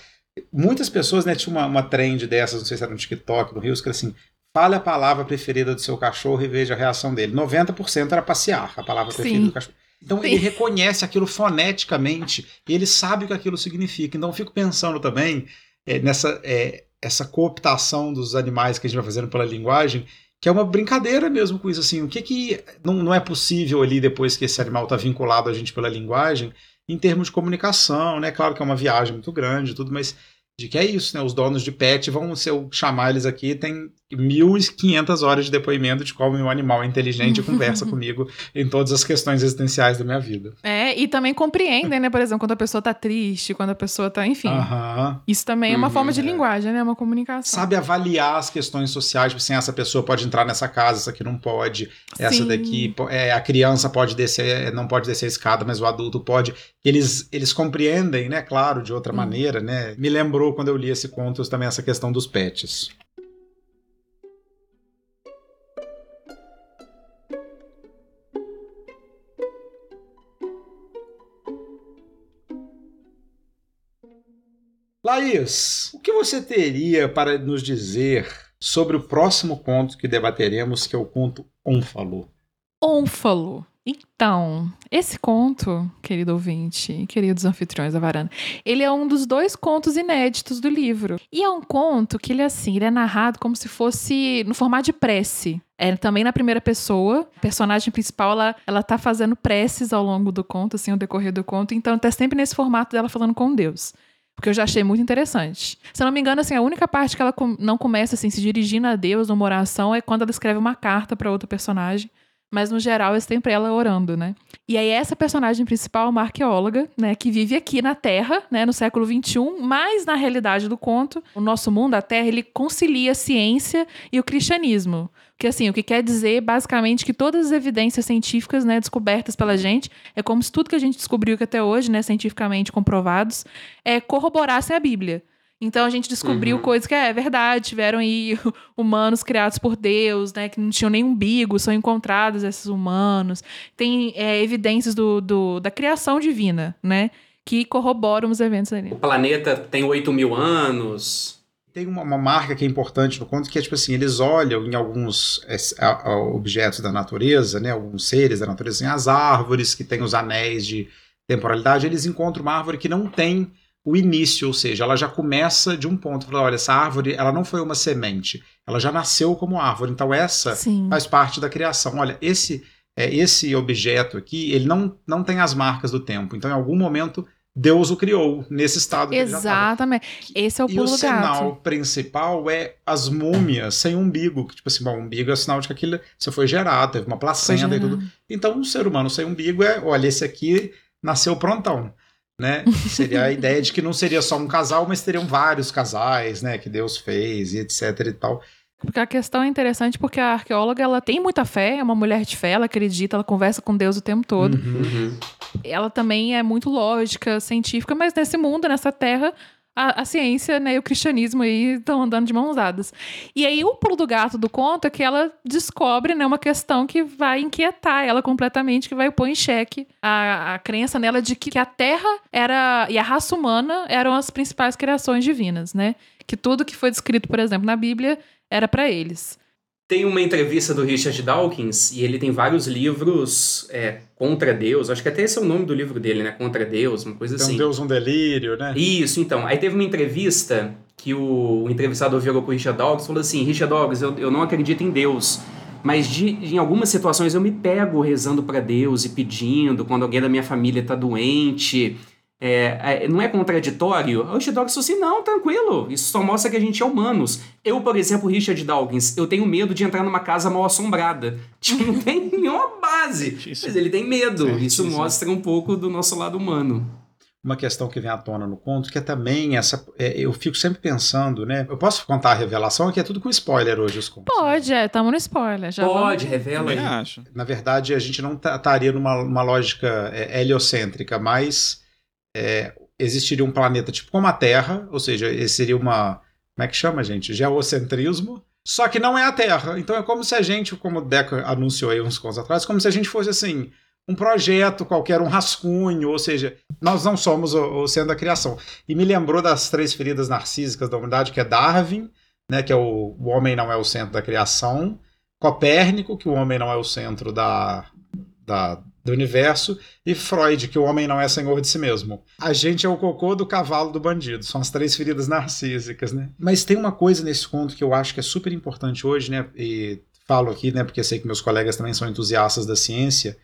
Muitas pessoas, né, tinha uma, uma trend dessas, não sei se era no TikTok, no Rio, que era assim, fale a palavra preferida do seu cachorro e veja a reação dele. 90% era passear, a palavra preferida Sim. do cachorro. Então Sim. ele reconhece aquilo foneticamente, e ele sabe o que aquilo significa. Então eu fico pensando também é, nessa é, essa cooptação dos animais que a gente vai fazendo pela linguagem, que é uma brincadeira mesmo com isso. Assim, o que, que não, não é possível ali depois que esse animal está vinculado a gente pela linguagem, em termos de comunicação, né? Claro que é uma viagem muito grande, tudo, mas de que é isso, né? Os donos de pet vão, se eu chamar eles aqui, tem 1.500 horas de depoimento de como um animal inteligente conversa comigo em todas as questões existenciais da minha vida. É, e também compreendem, né? Por exemplo, quando a pessoa tá triste, quando a pessoa tá. Enfim. Aham. Isso também é uma Uhum, forma de é. linguagem, né? Uma comunicação. Sabe avaliar as questões sociais, tipo assim, essa pessoa pode entrar nessa casa, essa aqui não pode, essa Sim. daqui, é, a criança pode descer, não pode descer a escada, mas o adulto pode. Eles, eles compreendem, né, claro, de outra Hum. maneira, né? Me lembrou quando eu li esse conto também essa questão dos pets. Laís, o que você teria para nos dizer sobre o próximo conto que debateremos, que é o conto Onfalo? Ônfalo. Então, esse conto, querido ouvinte queridos anfitriões da varanda, ele é um dos dois contos inéditos do livro. E é um conto que ele, assim, ele é narrado como se fosse no formato de prece. É também na primeira pessoa. A personagem principal, ela, ela tá fazendo preces ao longo do conto, assim, ao decorrer do conto. Então, tá sempre nesse formato dela falando com Deus. Porque eu já achei muito interessante. Se eu não me engano, assim, a única parte que ela não começa, assim, se dirigindo a Deus numa oração é quando ela escreve uma carta para outro personagem. Mas no geral é sempre ela orando, né? E aí essa personagem principal é uma arqueóloga, né, que vive aqui na Terra, né, no século XXI, mas na realidade do conto, o nosso mundo, a Terra, ele concilia a ciência e o cristianismo. Que assim, o que quer dizer basicamente que todas as evidências científicas, né, descobertas pela gente, é como se tudo que a gente descobriu que até hoje, né, cientificamente comprovados, é corroborassem a Bíblia. Então a gente descobriu Uhum. coisas que é verdade, tiveram aí humanos criados por Deus, né, que não tinham nem umbigo, são encontrados esses humanos. Tem é, evidências do, do- da criação divina, né, que corroboram os eventos ali. O planeta tem 8 mil anos. Tem uma, uma marca que é importante no conto, que é tipo assim, eles olham em alguns é, a- a- objetos da natureza, né, alguns seres da natureza, assim, as árvores que têm os anéis de temporalidade, eles encontram uma árvore que não tem o início, ou seja, ela já começa de um ponto, fala, olha, essa árvore, ela não foi uma semente, ela já nasceu como árvore, então essa Sim. faz parte da criação. Olha, esse é, esse objeto aqui, ele não, não tem as marcas do tempo, então em algum momento Deus o criou nesse estado. Exatamente. Esse é o E o pulo sinal gato. principal é as múmias sem umbigo. Que, tipo assim, bom, o umbigo é sinal de que aquilo você foi gerado, teve uma placenta e tudo. Então, um ser humano sem umbigo é, olha, esse aqui nasceu prontão. Né? Seria a ideia de que não seria só um casal, mas teriam vários casais, né? Que Deus fez e etc e tal. Porque a questão é interessante porque a arqueóloga, ela tem muita fé, é uma mulher de fé, ela acredita, ela conversa com Deus o tempo todo. Uhum. Uhum. Ela também é muito lógica, científica, mas nesse mundo, nessa terra, a, a ciência né, e o cristianismo estão andando de mãos dadas. E aí o pulo do gato do conto é que ela descobre né, uma questão que vai inquietar ela completamente, que vai pôr em xeque a, a crença nela de que a Terra era e a raça humana eram as principais criações divinas, né? Que tudo que foi descrito, por exemplo, na Bíblia era para eles. Tem uma entrevista do Richard Dawkins e ele tem vários livros é, contra Deus. Acho que até esse é o nome do livro dele, né? Contra Deus, uma coisa Então, assim. Deus um delírio, né? Isso, então. Aí teve uma entrevista que o, o entrevistador virou pro Richard Dawkins e falou assim: Richard Dawkins, eu, eu não acredito em Deus. Mas de, em algumas situações eu me pego rezando para Deus e pedindo quando alguém da minha família tá doente. É, é, não é contraditório? O Richard Dawkins falou assim: não, tranquilo, isso só mostra que a gente é humanos. Eu, por exemplo, Richard Dawkins, eu tenho medo de entrar numa casa mal assombrada. Tipo, não tem nenhuma base. Mas ele tem medo. Isso mostra um pouco do nosso lado humano. uma questão que vem à tona no conto, que é também essa. é, eu fico sempre pensando, né? Eu posso contar a revelação, aqui é tudo com spoiler hoje os contos. Pode, é, tamo no spoiler. Já Pode, vamos- revela aí. Acho. Na verdade, a gente não ta- estaria numa, numa lógica é, heliocêntrica, mas é, existiria um planeta tipo como a Terra, ou seja, esse seria uma. Como é que chama, gente? Geocentrismo. Só que não é a Terra. Então é como se a gente, como o Deca anunciou aí uns contos atrás, como se a gente fosse assim, um projeto qualquer, um rascunho, ou seja, nós não somos o, o centro da criação. E me lembrou das três feridas narcísicas da humanidade, que é Darwin, né, que é o, o homem não é o centro da criação, Copérnico, que o homem não é o centro da, da, do universo, e Freud, que o homem não é senhor de si mesmo. A gente é o cocô do cavalo do bandido, são as três feridas narcísicas, né? Mas tem uma coisa nesse conto que eu acho que é super importante hoje, né? E falo aqui, né, porque sei que meus colegas também são entusiastas da ciência,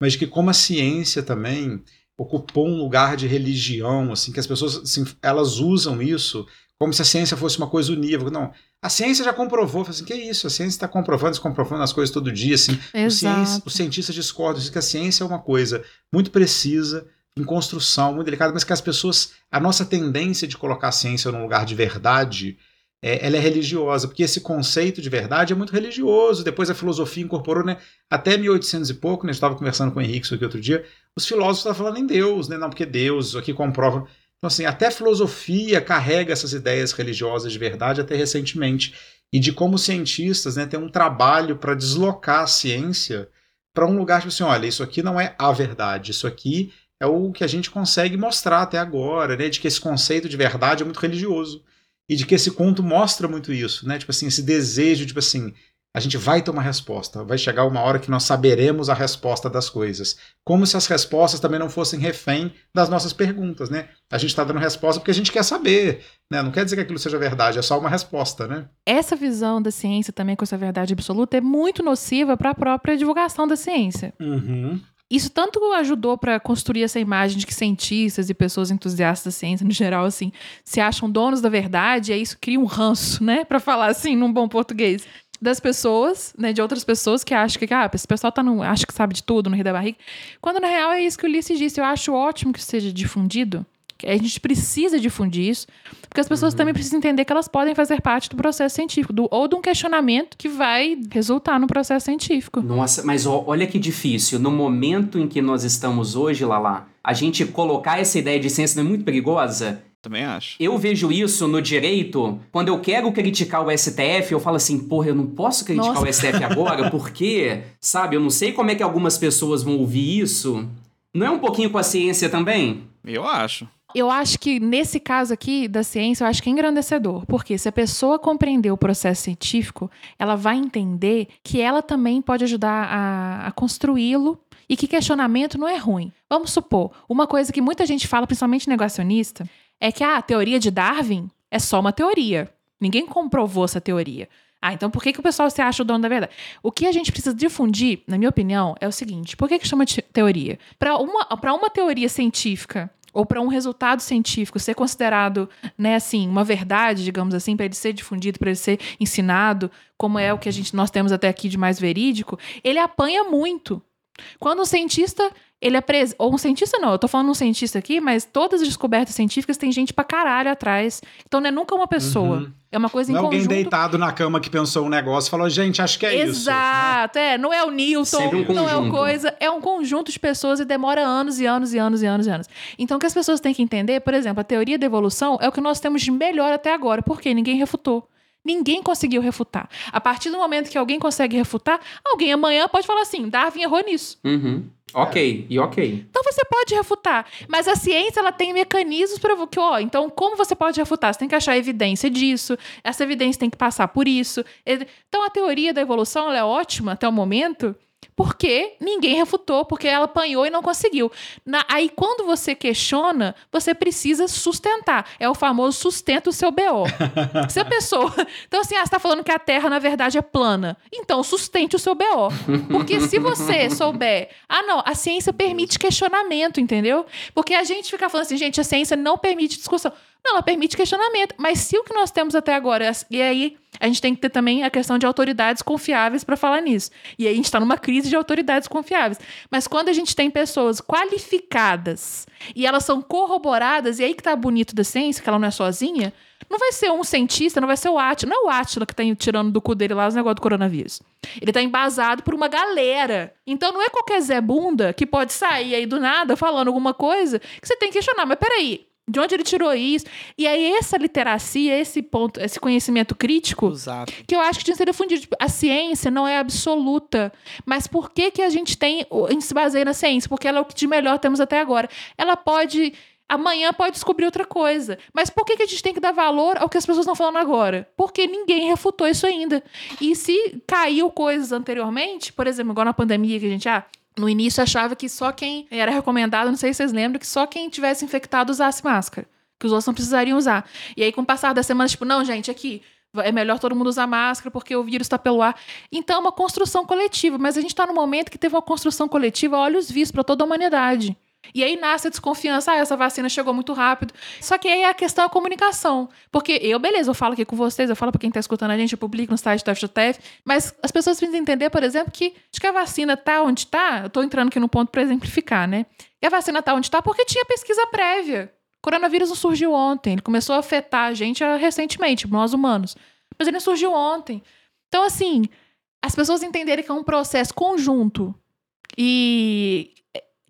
mas que como a ciência também ocupou um lugar de religião, assim, que as pessoas, assim, elas usam isso como se a ciência fosse uma coisa unívoca. Não, a ciência já comprovou, assim, que é isso? A ciência está comprovando, descomprovando as coisas todo dia, assim. Exato. Os cientistas discordam que a ciência é uma coisa muito precisa, em construção, muito delicada, mas que as pessoas, a nossa tendência de colocar a ciência num lugar de verdade, é, ela é religiosa, porque esse conceito de verdade é muito religioso. Depois a filosofia incorporou, né? Até 1800 e pouco, né? Eu estava conversando com o Henrique isso aqui outro dia, os filósofos estavam falando em Deus, né? Não, porque Deus, isso aqui comprova. Então, assim, até filosofia carrega essas ideias religiosas de verdade até recentemente. E de como cientistas né, têm um trabalho para deslocar a ciência para um lugar tipo assim: olha, isso aqui não é a verdade, isso aqui é o que a gente consegue mostrar até agora, né? De que esse conceito de verdade é muito religioso. E de que esse conto mostra muito isso, né? Tipo assim, esse desejo, tipo assim, a gente vai ter uma resposta. Vai chegar uma hora que nós saberemos a resposta das coisas. Como se as respostas também não fossem refém das nossas perguntas, né? A gente está dando resposta porque a gente quer saber, né? Não quer dizer que aquilo seja verdade, é só uma resposta, né? Essa visão da ciência também com essa verdade absoluta é muito nociva para a própria divulgação da ciência. Uhum. Isso tanto ajudou para construir essa imagem de que cientistas e pessoas entusiastas da ciência, no geral, assim, se acham donos da verdade, e aí isso cria um ranço, né? Para falar assim, num bom português das pessoas, né, de outras pessoas que acham que, ah, esse pessoal tá no, acha que sabe de tudo no Rio da Barriga, quando na real é isso que o Ulisses disse. Eu acho ótimo que seja difundido, a gente precisa difundir isso, porque as pessoas uhum. também precisam entender que elas podem fazer parte do processo científico, do, ou de um questionamento que vai resultar no processo científico. Nossa, mas ó, olha que difícil. No momento em que nós estamos hoje, Lala, a gente colocar essa ideia de ciência é muito perigosa. Também acho. Eu vejo isso no direito, quando eu quero criticar o STF, eu falo assim, porra, eu não posso criticar Nossa. o STF agora, porque, sabe, eu não sei como é que algumas pessoas vão ouvir isso. Não é um pouquinho com a ciência também? Eu acho. Eu acho que nesse caso aqui da ciência, eu acho que é engrandecedor. Porque se a pessoa compreender o processo científico, ela vai entender que ela também pode ajudar a, a construí-lo e que questionamento não é ruim. Vamos supor, uma coisa que muita gente fala, principalmente negacionista, é que ah, a teoria de Darwin é só uma teoria. Ninguém comprovou essa teoria. Ah, então por que, que o pessoal se acha o dono da verdade? O que a gente precisa difundir, na minha opinião, é o seguinte: por que, que chama de teoria? Para uma, uma teoria científica ou para um resultado científico ser considerado, né, assim, uma verdade, digamos assim, para ele ser difundido, para ele ser ensinado, como é o que a gente nós temos até aqui de mais verídico, ele apanha muito. Quando um cientista ele apres... Ou um cientista não, eu tô falando um cientista aqui, mas todas as descobertas científicas tem gente pra caralho atrás. Então não é nunca uma pessoa. Uhum. É uma coisa não em é alguém conjunto. deitado na cama que pensou um negócio e falou, gente, acho que é Exato, isso. Exato, né? é. Não é o Newton, um não é o coisa. É um conjunto de pessoas e demora anos e anos e anos e anos e anos. Então o que as pessoas têm que entender, por exemplo, a teoria da evolução é o que nós temos de melhor até agora. porque Ninguém refutou. Ninguém conseguiu refutar. A partir do momento que alguém consegue refutar, alguém amanhã pode falar assim: Darwin errou nisso. Uhum. Ok, e ok. Então você pode refutar, mas a ciência ela tem mecanismos para que, ó, então como você pode refutar? Você tem que achar evidência disso, essa evidência tem que passar por isso. Então a teoria da evolução é ótima até o momento, porque ninguém refutou, porque ela apanhou e não conseguiu. Na, aí, quando você questiona, você precisa sustentar. É o famoso sustenta o seu BO. Se a pessoa. Então, assim, ah, você está falando que a Terra, na verdade, é plana. Então, sustente o seu BO. Porque se você souber. Ah, não, a ciência permite questionamento, entendeu? Porque a gente fica falando assim, gente, a ciência não permite discussão. Não, ela permite questionamento. Mas se o que nós temos até agora. E aí, a gente tem que ter também a questão de autoridades confiáveis para falar nisso. E aí a gente está numa crise de autoridades confiáveis. Mas quando a gente tem pessoas qualificadas e elas são corroboradas, e aí que tá bonito da ciência, que ela não é sozinha, não vai ser um cientista, não vai ser o Atila. Não é o Atila que tá tirando do cu dele lá os negócios do coronavírus. Ele tá embasado por uma galera. Então não é qualquer Zé Bunda que pode sair aí do nada falando alguma coisa que você tem que questionar. Mas peraí, De onde ele tirou isso? E aí, essa literacia, esse ponto, esse conhecimento crítico, Exato. que eu acho que tinha que ser difundido. Tipo, a ciência não é absoluta. Mas por que, que a gente tem. A gente se baseia na ciência? Porque ela é o que de melhor temos até agora. Ela pode. Amanhã pode descobrir outra coisa. Mas por que, que a gente tem que dar valor ao que as pessoas estão falando agora? Porque ninguém refutou isso ainda. E se caiu coisas anteriormente, por exemplo, agora na pandemia que a gente. Ah, no início achava que só quem era recomendado, não sei se vocês lembram, que só quem tivesse infectado usasse máscara. Que os outros não precisariam usar. E aí, com o passar das semanas, tipo, não, gente, aqui, é melhor todo mundo usar máscara porque o vírus está pelo ar. Então, é uma construção coletiva. Mas a gente está no momento que teve uma construção coletiva olhos vistos para toda a humanidade. E aí nasce a desconfiança, ah, essa vacina chegou muito rápido. Só que aí a questão é a comunicação. Porque eu, beleza, eu falo aqui com vocês, eu falo pra quem tá escutando a gente, eu publico no site da FGTF, mas as pessoas precisam entender, por exemplo, que que a vacina tá onde tá, eu tô entrando aqui no ponto pra exemplificar, né? E a vacina tá onde tá porque tinha pesquisa prévia. O coronavírus não surgiu ontem, ele começou a afetar a gente ah, recentemente, nós humanos. Mas ele não surgiu ontem. Então, assim, as pessoas entenderem que é um processo conjunto e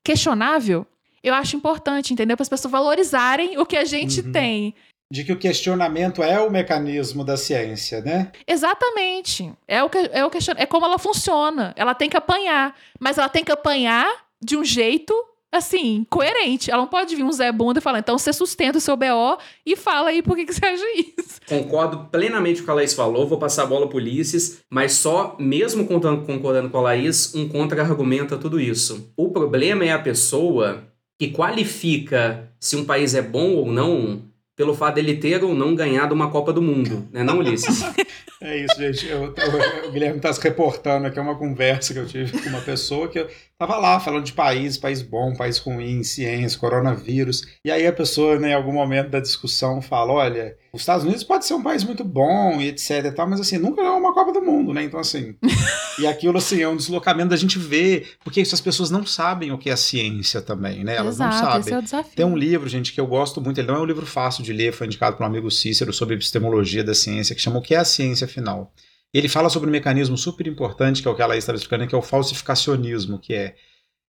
questionável, eu acho importante, entendeu? Para as pessoas valorizarem o que a gente Uhum. tem. De que o questionamento é o mecanismo da ciência, né? Exatamente. É o que é o question... é como ela funciona. Ela tem que apanhar, mas ela tem que apanhar de um jeito assim, coerente. Ela não pode vir um Zé Bunda e falar, então você sustenta o seu BO e fala aí por que, que você acha isso. Concordo plenamente com o que a Laís falou, vou passar a bola pro Ulisses, mas só, mesmo contando- concordando com a Laís, um contra-argumento a tudo isso. O problema é a pessoa que qualifica se um país é bom ou não pelo fato dele ter ou não ganhado uma Copa do Mundo, né não, Ulisses? É isso, gente. Eu- eu- o Guilherme está se reportando aqui a uma conversa que eu tive com uma pessoa que eu tava lá falando de país, país bom, país ruim, ciência, coronavírus. E aí a pessoa, né, em algum momento da discussão, fala: olha, os Estados Unidos pode ser um país muito bom e etc e tal, mas assim, nunca ganhou uma Copa do Mundo, né? Então, assim. e aquilo, assim, é um deslocamento da gente ver, porque isso as pessoas não sabem o que é ciência também, né? Elas não Exato, sabem. esse é o desafio. Tem um livro, gente, que eu gosto muito. Ele não é um livro fácil de ler, foi indicado por um amigo Cícero sobre epistemologia da ciência, que chama O que é a ciência final. Ele fala sobre um mecanismo super importante, que é o que ela estava explicando, que é o falsificacionismo, que é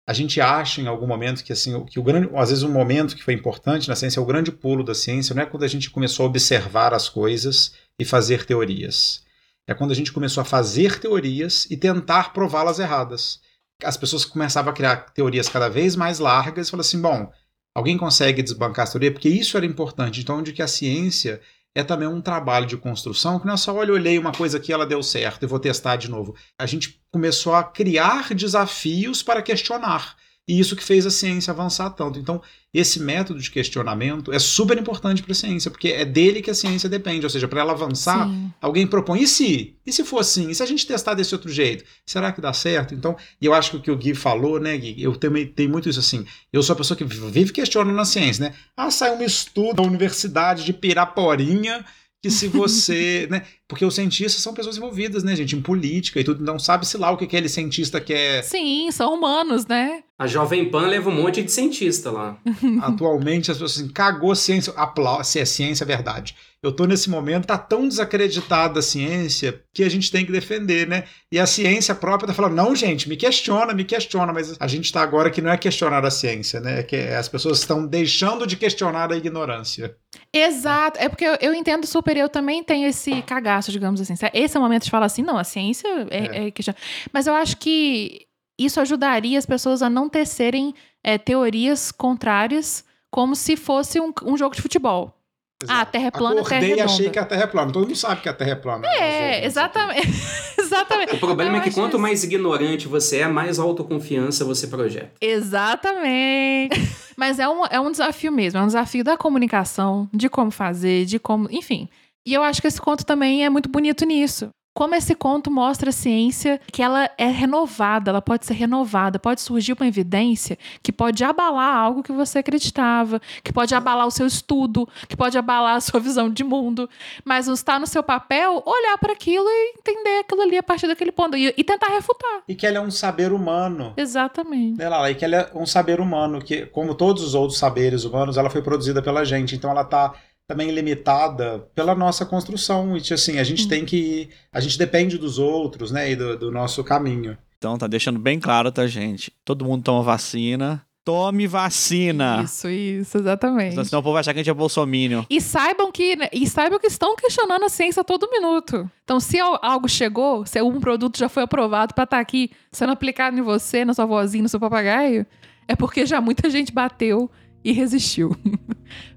a gente acha em algum momento que assim, que o grande, às vezes um momento que foi importante na ciência, é o grande pulo da ciência, não é quando a gente começou a observar as coisas e fazer teorias. É quando a gente começou a fazer teorias e tentar prová-las erradas. As pessoas começavam a criar teorias cada vez mais largas e falaram assim, bom, Alguém consegue desbancar essa teoria? Porque isso era importante. Então, onde que a ciência é também um trabalho de construção, que não é só, olha, olhei uma coisa aqui, ela deu certo, e vou testar de novo. A gente começou a criar desafios para questionar. E isso que fez a ciência avançar tanto. Então, esse método de questionamento é super importante para a ciência, porque é dele que a ciência depende. Ou seja, para ela avançar, Sim. Alguém propõe, e se? E se for assim? E se a gente testar desse outro jeito? Será que dá certo? Então, e eu acho que o que o Gui falou, né, Gui? Eu também tenho muito isso assim. Eu sou a pessoa que vive questionando na ciência, né? Ah, sai um estudo da Universidade de Piraporinha que se você, né? Porque os cientistas são pessoas envolvidas, né, gente, em política e tudo, então sabe-se lá o que aquele cientista quer Sim, são humanos, né? A Jovem Pan leva um monte de cientista lá. atualmente, as pessoas assim, cagou ciência, aplau se é ciência, é verdade. Eu tô nesse momento, tá tão desacreditada a ciência que a gente tem que defender, né? E a ciência própria tá falando, não, gente, me questiona, me questiona, mas a gente tá agora que não é questionar a ciência, né? É que as pessoas estão deixando de questionar a ignorância. Exato. É porque eu, eu entendo super, eu também tenho esse cagaço, digamos assim. Esse é o momento de falar assim, não, a ciência é, é. questão. Mas eu acho que isso ajudaria as pessoas a não tecerem é, teorias contrárias como se fosse um, um jogo de futebol. Exato. Ah, a Terra é plana, a Terra é Acordei e redonda. achei que a Terra é plana. Todo mundo sabe que a Terra é plana. É, exatamente. exatamente. O problema Eu é que acho quanto isso. mais ignorante você é, mais autoconfiança você projeta. Exatamente. Mas é um, é um desafio mesmo. É um desafio da comunicação, de como fazer, de como. Enfim. E eu acho que esse conto também é muito bonito nisso. Como esse conto mostra a ciência que ela é renovada, ela pode ser renovada, pode surgir uma evidência que pode abalar algo que você acreditava, que pode abalar o seu estudo, que pode abalar a sua visão de mundo. Mas está no seu papel olhar para aquilo e entender aquilo ali a partir daquele ponto e, e tentar refutar. E que ela é um saber humano. Exatamente. Né, Lala? E que ela é um saber humano, que, como todos os outros saberes humanos, ela foi produzida pela gente. Então ela está também limitada pela nossa construção. E assim, a gente tem que. A gente depende dos outros, né? E do, do nosso caminho. Então tá deixando bem claro, tá, gente? Todo mundo toma vacina. Tome vacina. Isso, isso, exatamente. Senão o povo vai achar que a gente é bolsominion. E saibam que e saibam que estão questionando a ciência a todo minuto. Então, se al- algo chegou, se um produto já foi aprovado para estar aqui sendo aplicado em você, na sua vozinha, no seu papagaio, é porque já muita gente bateu e resistiu.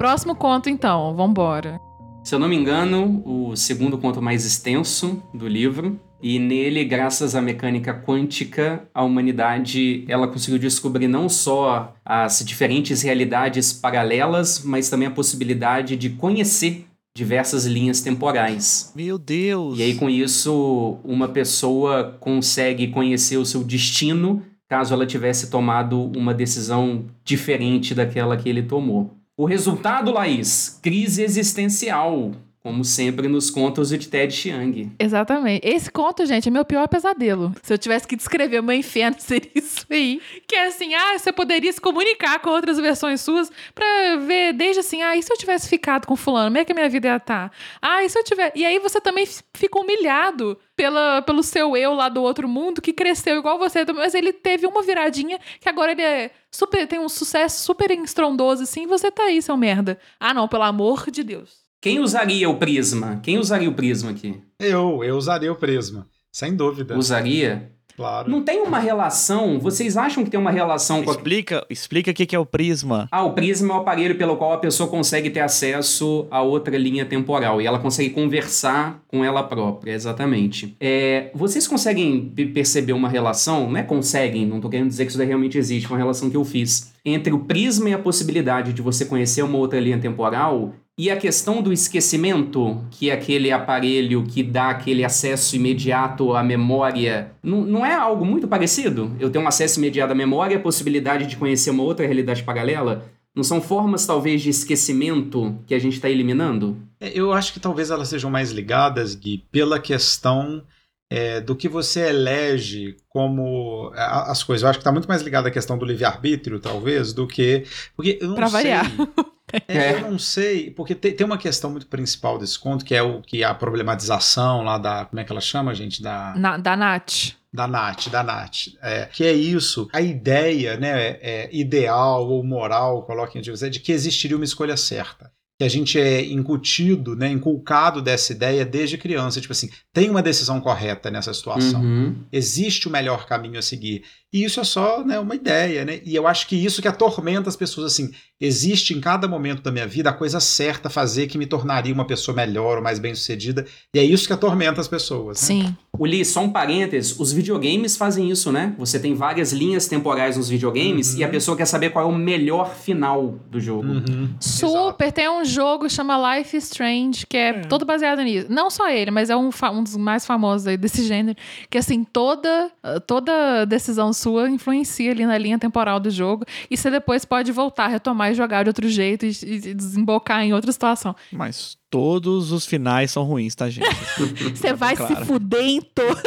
Próximo conto, então. Vambora. Se eu não me engano, o segundo conto mais extenso do livro. E nele, graças à mecânica quântica, a humanidade ela conseguiu descobrir não só as diferentes realidades paralelas, mas também a possibilidade de conhecer diversas linhas temporais. Meu Deus. E aí, com isso, uma pessoa consegue conhecer o seu destino caso ela tivesse tomado uma decisão diferente daquela que ele tomou. O resultado, Laís, crise existencial, como sempre nos contos de Ted Chiang. Exatamente. Esse conto, gente, é meu pior pesadelo. Se eu tivesse que descrever o meu inferno, seria isso aí. Que é assim, ah, você poderia se comunicar com outras versões suas pra ver desde assim, ah, e se eu tivesse ficado com fulano, como é que a minha vida ia estar? Ah, e se eu tiver... E aí você também fica humilhado pela, pelo seu eu lá do outro mundo, que cresceu igual você, mas ele teve uma viradinha que agora ele é super, tem um sucesso super estrondoso assim, e você tá aí, seu merda. Ah, não, pelo amor de Deus. Quem usaria o prisma? Quem usaria o prisma aqui? Eu, eu usaria o Prisma. Sem dúvida. Usaria? Claro. Não tem uma relação? Vocês acham que tem uma relação com a Explica, explica o que é o prisma. Ah, o prisma é o aparelho pelo qual a pessoa consegue ter acesso a outra linha temporal e ela consegue conversar com ela própria, exatamente. É, vocês conseguem pe- perceber uma relação? Não é conseguem, não tô querendo dizer que isso realmente existe, foi uma relação que eu fiz. Entre o prisma e a possibilidade de você conhecer uma outra linha temporal e a questão do esquecimento, que é aquele aparelho que dá aquele acesso imediato à memória, não, não é algo muito parecido? Eu tenho um acesso imediato à memória e a possibilidade de conhecer uma outra realidade paralela? Não são formas, talvez, de esquecimento que a gente está eliminando? É, Eu acho que talvez elas sejam mais ligadas, Gui, pela questão é, do que você elege como as coisas. Eu acho que está muito mais ligada à questão do livre-arbítrio, talvez, do que. Porque eu não Pra sei. variar. É, É. Eu não sei, porque tem, tem uma questão muito principal desse conto, que é o que é a problematização lá da. Como é que ela chama, gente? Da. Na, da Nath. Da Nath, da Nath. É, que é isso, a ideia né, é, ideal ou moral, coloquem de de que existiria uma escolha certa. Que a gente é incutido, né, inculcado dessa ideia desde criança. Tipo assim, tem uma decisão correta nessa situação. Uhum. Existe o melhor caminho a seguir. E isso é só né, uma ideia, né? E eu acho que isso que atormenta as pessoas, assim, existe em cada momento da minha vida a coisa certa a fazer que me tornaria uma pessoa melhor ou mais bem-sucedida. E é isso que atormenta as pessoas. né? Sim. Uli, só um parênteses, os videogames fazem isso, né? Você tem várias linhas temporais nos videogames Uhum. e a pessoa quer saber qual é o melhor final do jogo. Uhum, Super, tem um jogo que chama Life is Strange, que é, É. todo baseado nisso. Não só ele, mas é um, um dos mais famosos aí desse gênero. Que assim, toda, toda decisão sua influencia ali na linha temporal do jogo. E você depois pode voltar, retomar e jogar de outro jeito e, e desembocar em outra situação. Mas todos os finais são ruins, tá, gente? Você vai Claro. se fuder em todo.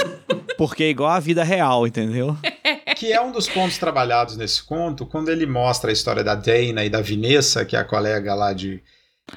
Porque é igual a vida real, entendeu? Que é um dos pontos trabalhados nesse conto, quando ele mostra a história da Dana e da Vanessa, que é a colega lá de.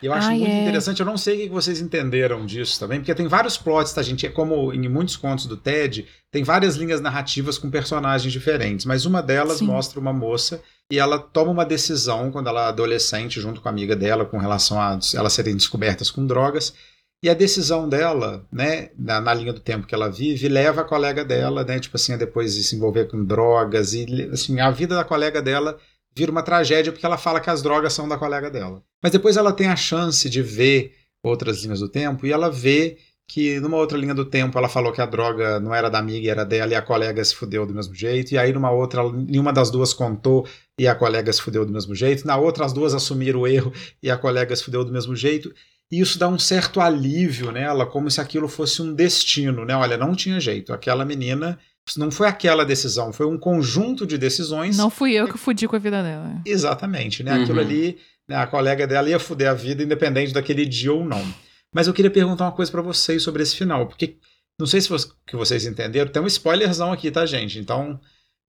Eu acho Ai, muito é. interessante, eu não sei o que vocês entenderam disso também, porque tem vários plots, tá, gente? É como em muitos contos do Ted, tem várias linhas narrativas com personagens diferentes, mas uma delas Sim. mostra uma moça e ela toma uma decisão quando ela é adolescente, junto com a amiga dela, com relação a elas serem descobertas com drogas. E a decisão dela, né, na, na linha do tempo que ela vive, leva a colega dela, né, tipo assim, a depois de se envolver com drogas e assim, a vida da colega dela vira uma tragédia porque ela fala que as drogas são da colega dela. Mas depois ela tem a chance de ver outras linhas do tempo e ela vê que numa outra linha do tempo ela falou que a droga não era da amiga, era dela e a colega se fudeu do mesmo jeito. E aí numa outra, nenhuma das duas contou e a colega se fudeu do mesmo jeito. Na outra as duas assumiram o erro e a colega se fudeu do mesmo jeito. E isso dá um certo alívio nela, como se aquilo fosse um destino, né? Olha, não tinha jeito. Aquela menina não foi aquela decisão, foi um conjunto de decisões. Não fui eu que fudi com a vida dela. Exatamente, né? Uhum. Aquilo ali, né, a colega dela ia fuder a vida independente daquele dia ou não. Mas eu queria perguntar uma coisa pra vocês sobre esse final, porque Não sei se você, que vocês entenderam, tem um spoilerzão aqui, tá, gente? Então.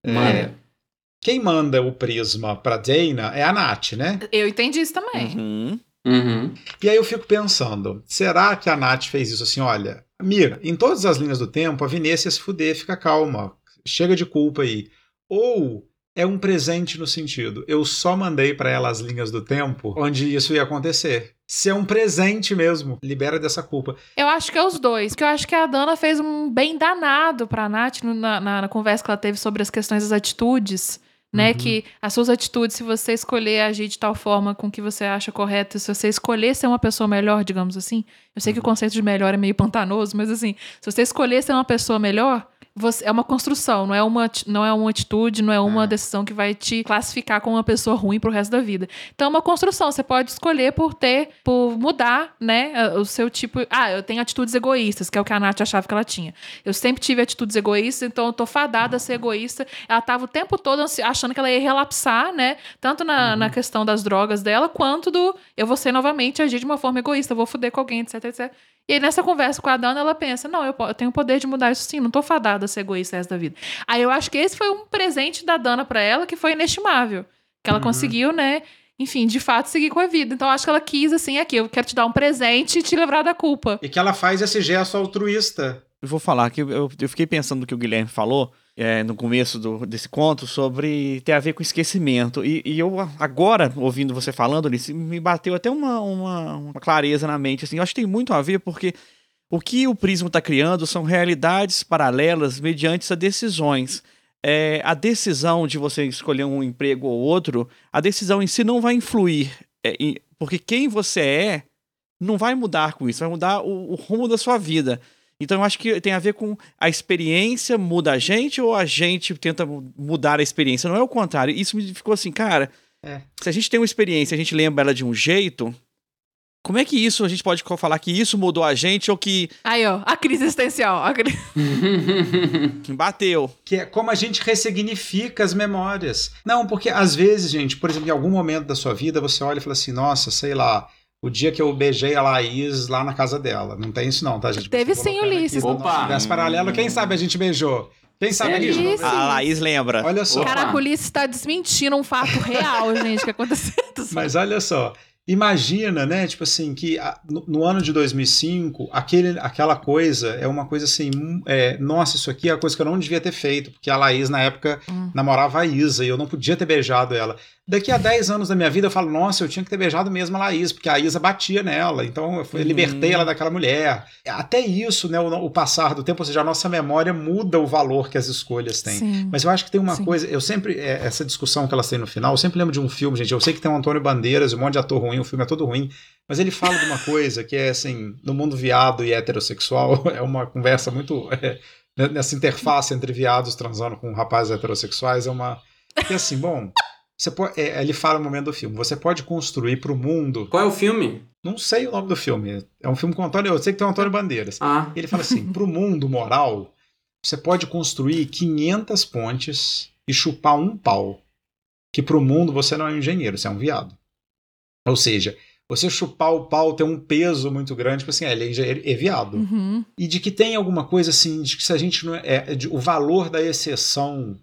é, quem manda o prisma pra Dana é a Nath, né? Eu entendi isso também. Uhum. Uhum. E aí eu fico pensando, será que a Nath fez isso assim, olha, Mira, em todas as linhas do tempo, a Vinícius se fuder, fica calma, chega de culpa aí. Ou é um presente no sentido, eu só mandei pra ela as linhas do tempo onde isso ia acontecer. Se é um presente mesmo, libera dessa culpa. Eu acho que é os dois. Porque eu acho que a Dana fez um bem danado pra Nath na, na- na conversa que ela teve sobre as questões das atitudes. Né, Uhum. que as suas atitudes, se você escolher agir de tal forma com que você acha correto, se você escolher ser uma pessoa melhor, digamos assim. Eu sei que o conceito de melhor é meio pantanoso, mas assim, se você escolher ser uma pessoa melhor, você, é uma construção, não é uma, não é uma atitude, não é uma É. decisão que vai te classificar como uma pessoa ruim pro resto da vida. Então é uma construção. Você pode escolher por ter, por mudar, né, o seu tipo. Ah, eu tenho atitudes egoístas, que é o que a Nath achava que ela tinha. Eu sempre tive atitudes egoístas, então eu tô fadada a ser egoísta. Ela tava o tempo todo achando que ela ia relapsar, né? Tanto na, na questão das drogas dela, quanto do eu vou ser novamente agir de uma forma egoísta, vou foder com alguém, etc, etc. E aí, nessa conversa com a Dana, ela pensa: não, eu, eu tenho o poder de mudar isso sim, não tô fadada a ser egoísta resto da vida. Aí eu acho que esse foi um presente da Dana pra ela que foi inestimável. Que ela Uhum. conseguiu, né? Enfim, de fato, seguir com a vida. Então, eu acho que ela quis, assim, aqui, eu quero te dar um presente e te livrar da culpa. E que ela faz esse gesto altruísta. Eu vou falar que eu, eu fiquei pensando no que o Guilherme falou é, no começo do- desse conto sobre ter a ver com esquecimento. E, e eu, agora, ouvindo você falando nisso, me bateu até uma, uma, uma clareza na mente. Assim, eu acho que tem muito a ver porque o que o Prisma está criando são realidades paralelas mediante essas decisões. É, a decisão de você escolher um emprego ou outro, a decisão em si não vai influir. é, porque quem você é não vai mudar com isso, vai mudar o, o rumo da sua vida. Então eu acho que tem a ver com a experiência muda a gente ou a gente tenta mu- mudar a experiência. Não é o contrário. Isso me ficou assim, cara. É. Se a gente tem uma experiência, a gente lembra ela de um jeito. Como é que isso a gente pode falar que isso mudou a gente ou que, Aí, ó, a crise existencial. A cri- que bateu? Que é como a gente ressignifica as memórias. Não, porque às vezes, gente, por exemplo, em algum momento da sua vida, você olha e fala assim, nossa, sei lá, o dia que eu beijei a Laís lá na casa dela. Não tem isso não, tá, gente? Teve sim, Ulisses. Opa! universo paralelo, quem sabe a gente beijou? Quem sabe a gente não Ulisses. beijou? A Laís lembra. Olha só. Opa. Caraca, o Ulisses está desmentindo um fato real, gente, que aconteceu. Mas olha só, imagina, né, tipo assim, que no, no ano de 2005, aquele, aquela coisa é uma coisa assim, hum, é, nossa, isso aqui é a coisa que eu não devia ter feito, porque a Laís, na época, Hum. namorava a Isa e eu não podia ter beijado ela. Daqui a 10 anos da minha vida eu falo, nossa, eu tinha que ter beijado mesmo a Laís, porque a Isa batia nela, então eu fui- Uhum. libertei ela daquela mulher. Até isso, né, o, o passar do tempo, ou seja, a nossa memória muda o valor que as escolhas têm. Sim. Mas eu acho que tem uma Sim. coisa, eu sempre, é, essa discussão que elas têm no final, eu sempre lembro de um filme, gente, eu sei que tem o Antônio Bandeiras, um monte de ator ruim, o filme é todo ruim, mas ele fala de uma coisa que é assim, no mundo viado e heterossexual, é uma conversa muito, é, nessa interface entre viados transando com rapazes heterossexuais, é uma, é assim, bom, você pode, é, ele fala no momento do filme, você pode construir para o mundo, Qual é o filme? não sei o nome do filme, é um filme com o Antônio, eu sei que tem o Antônio Bandeiras, Ah, ele fala assim: para o mundo moral, você pode construir 500 pontes e chupar um pau. Que para o mundo você não é um engenheiro, você é um viado. Ou seja, você chupar o pau tem um peso muito grande, tipo assim, é, ele é engenheiro, é viado. Uhum. E de que tem alguma coisa assim, de que se a gente não é. é de- o valor da exceção,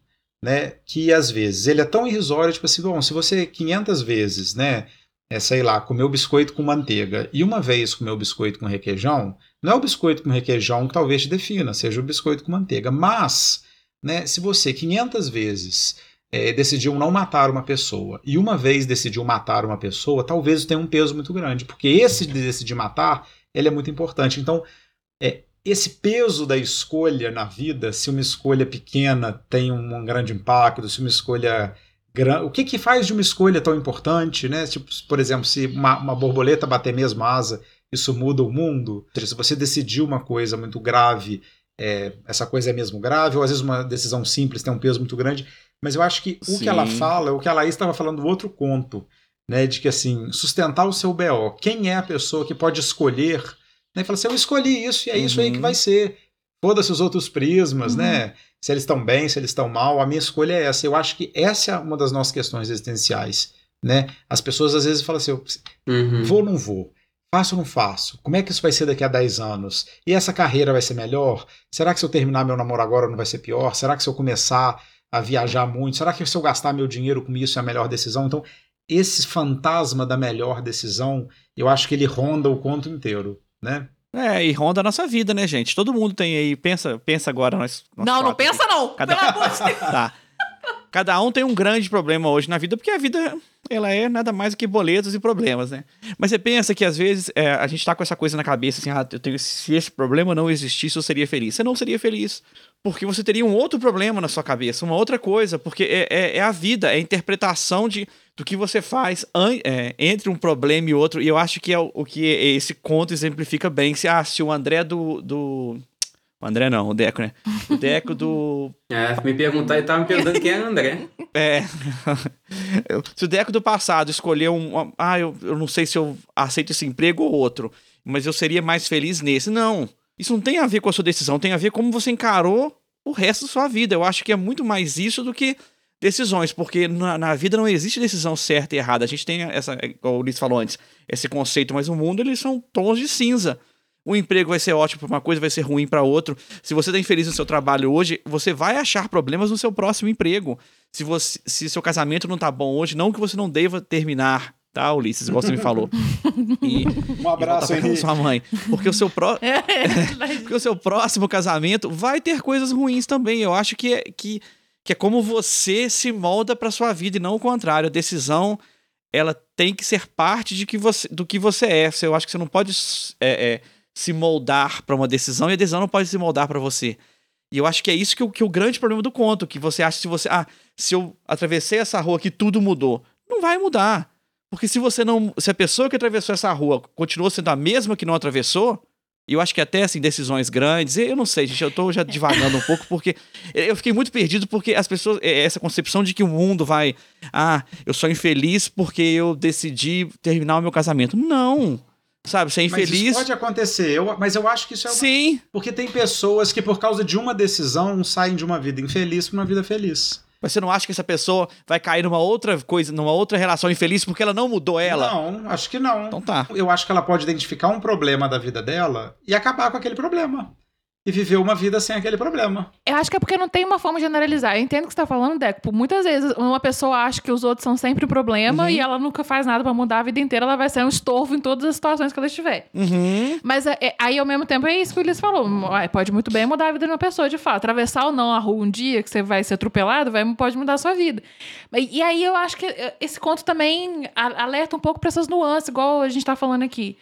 né? Que às vezes ele é tão irrisório, tipo assim, bom, se você 500 vezes, né? É, sei lá, comeu biscoito com manteiga e uma vez comeu biscoito com requeijão, não é o biscoito com requeijão que talvez te defina, seja o biscoito com manteiga. Mas, né, se você 500 vezes é, decidiu não matar uma pessoa e uma vez decidiu matar uma pessoa, talvez tenha um peso muito grande, porque esse de decidir matar, ele é muito importante. Então, é, esse peso da escolha na vida, se uma escolha pequena tem um, grande impacto, se uma escolha grande. O que, que faz de uma escolha tão importante, né? Tipo, por exemplo, se uma, uma borboleta bater mesmo asa, isso muda o mundo. Se você decidiu uma coisa muito grave, é, essa coisa é mesmo grave, ou às vezes uma decisão simples tem um peso muito grande. Mas eu acho que o Sim. que ela fala, o que a Laís estava falando do outro conto, né? De que assim, sustentar o seu BO. Quem é a pessoa que pode escolher né? E fala assim, eu escolhi isso e é isso aí que Uhum. vai ser. Foda-se os outros prismas, Uhum. né? Se eles estão bem, se eles estão mal, a minha escolha é essa. Eu acho que essa é uma das nossas questões existenciais, né? As pessoas às vezes falam assim, eu uhum. vou ou não vou? Faço ou não faço? Como é que isso vai ser daqui a 10 anos? E essa carreira vai ser melhor? Será que se eu terminar meu namoro agora não vai ser pior? Será que se eu começar a viajar muito, será que se eu gastar meu dinheiro com isso é a melhor decisão? Então, esse fantasma da melhor decisão, eu acho que ele ronda o conto inteiro, né? É, e ronda a nossa vida, né, gente? Todo mundo tem aí. Pensa, pensa agora. Nós, nós Não, não quatro pensa não. Cada- Pelo amor de Deus. Tá. Cada um tem um grande problema hoje na vida, porque a vida ela é nada mais do que boletos e problemas, né? Mas você pensa que às vezes é, a gente tá com essa coisa na cabeça assim, ah, eu tenho, se esse problema não existisse, eu seria feliz. Você não seria feliz. Porque você teria um outro problema na sua cabeça, uma outra coisa, porque é, é- é a vida, é a interpretação de, do que você faz é, entre um problema e outro. E eu acho que é o, o que esse conto exemplifica bem. Se, ah, se o André do. do... O André não, o Deco, né? O Deco do É, me perguntar, ele tava me perguntando quem é André. é. Se o Deco do passado escolheu um. Ah, eu, eu não sei se eu aceito esse emprego ou outro, mas eu seria mais feliz nesse. Não. Isso não tem a ver com a sua decisão, tem a ver como você encarou o resto da sua vida. Eu acho que é muito mais isso do que decisões, porque na, na vida não existe decisão certa e errada. A gente tem essa, igual o Ulisses falou antes, esse conceito, mas o mundo eles são tons de cinza. O emprego vai ser ótimo para uma coisa, vai ser ruim para outro. Se você está infeliz no seu trabalho hoje, você vai achar problemas no seu próximo emprego. Se você, se seu casamento não tá bom hoje, não que você não deva terminar, tá, Ulisses, igual você me falou. E, Um abraço, da Henrique. sua mãe, porque o seu pró É, porque o seu próximo casamento vai ter coisas ruins também. Eu acho que é, que, que é como você se molda para sua vida e não o contrário. A decisão ela tem que ser parte de que você, do que você é. Eu acho que você não pode é, é, se moldar para uma decisão e a decisão não pode se moldar para você. E eu acho que é isso que, que é o grande problema do conto, que você acha se você, ah, se eu atravessei essa rua aqui tudo mudou, não vai mudar. Porque se você não, se a pessoa que atravessou essa rua continuou sendo a mesma que não atravessou, e eu acho que até assim decisões grandes, eu não sei, gente, eu tô já divagando um pouco porque eu fiquei muito perdido porque as pessoas é, essa concepção de que o mundo vai, ah, eu sou infeliz porque eu decidi terminar o meu casamento. Não. Sabe, ser Mas infeliz. isso pode acontecer, eu, mas eu acho que isso é uma... Sim, Porque tem pessoas que, por causa de uma decisão, saem de uma vida infeliz para uma vida feliz. Mas você não acha que essa pessoa vai cair numa outra coisa, numa outra relação infeliz porque ela não mudou ela? Não, acho que não. Então tá. Eu acho que ela pode identificar um problema da vida dela e acabar com aquele problema. E viver uma vida sem aquele problema. Eu acho que é porque não tem uma forma de generalizar. Eu entendo o que você tá falando, Deco. Por muitas vezes, uma pessoa acha que os outros são sempre o problema Uhum. e ela nunca faz nada pra mudar a vida inteira, ela vai ser um estorvo em todas as situações que ela estiver. Uhum. Mas é- é- aí, ao mesmo tempo, é isso que o Ulisses falou. Pode muito bem mudar a vida de uma pessoa, de fato. Atravessar ou não a rua um dia, que você vai ser atropelado, vai, pode mudar a sua vida. Mas- E aí eu acho que eh, esse conto também alerta um pouco pra essas nuances, igual a gente tá falando aqui.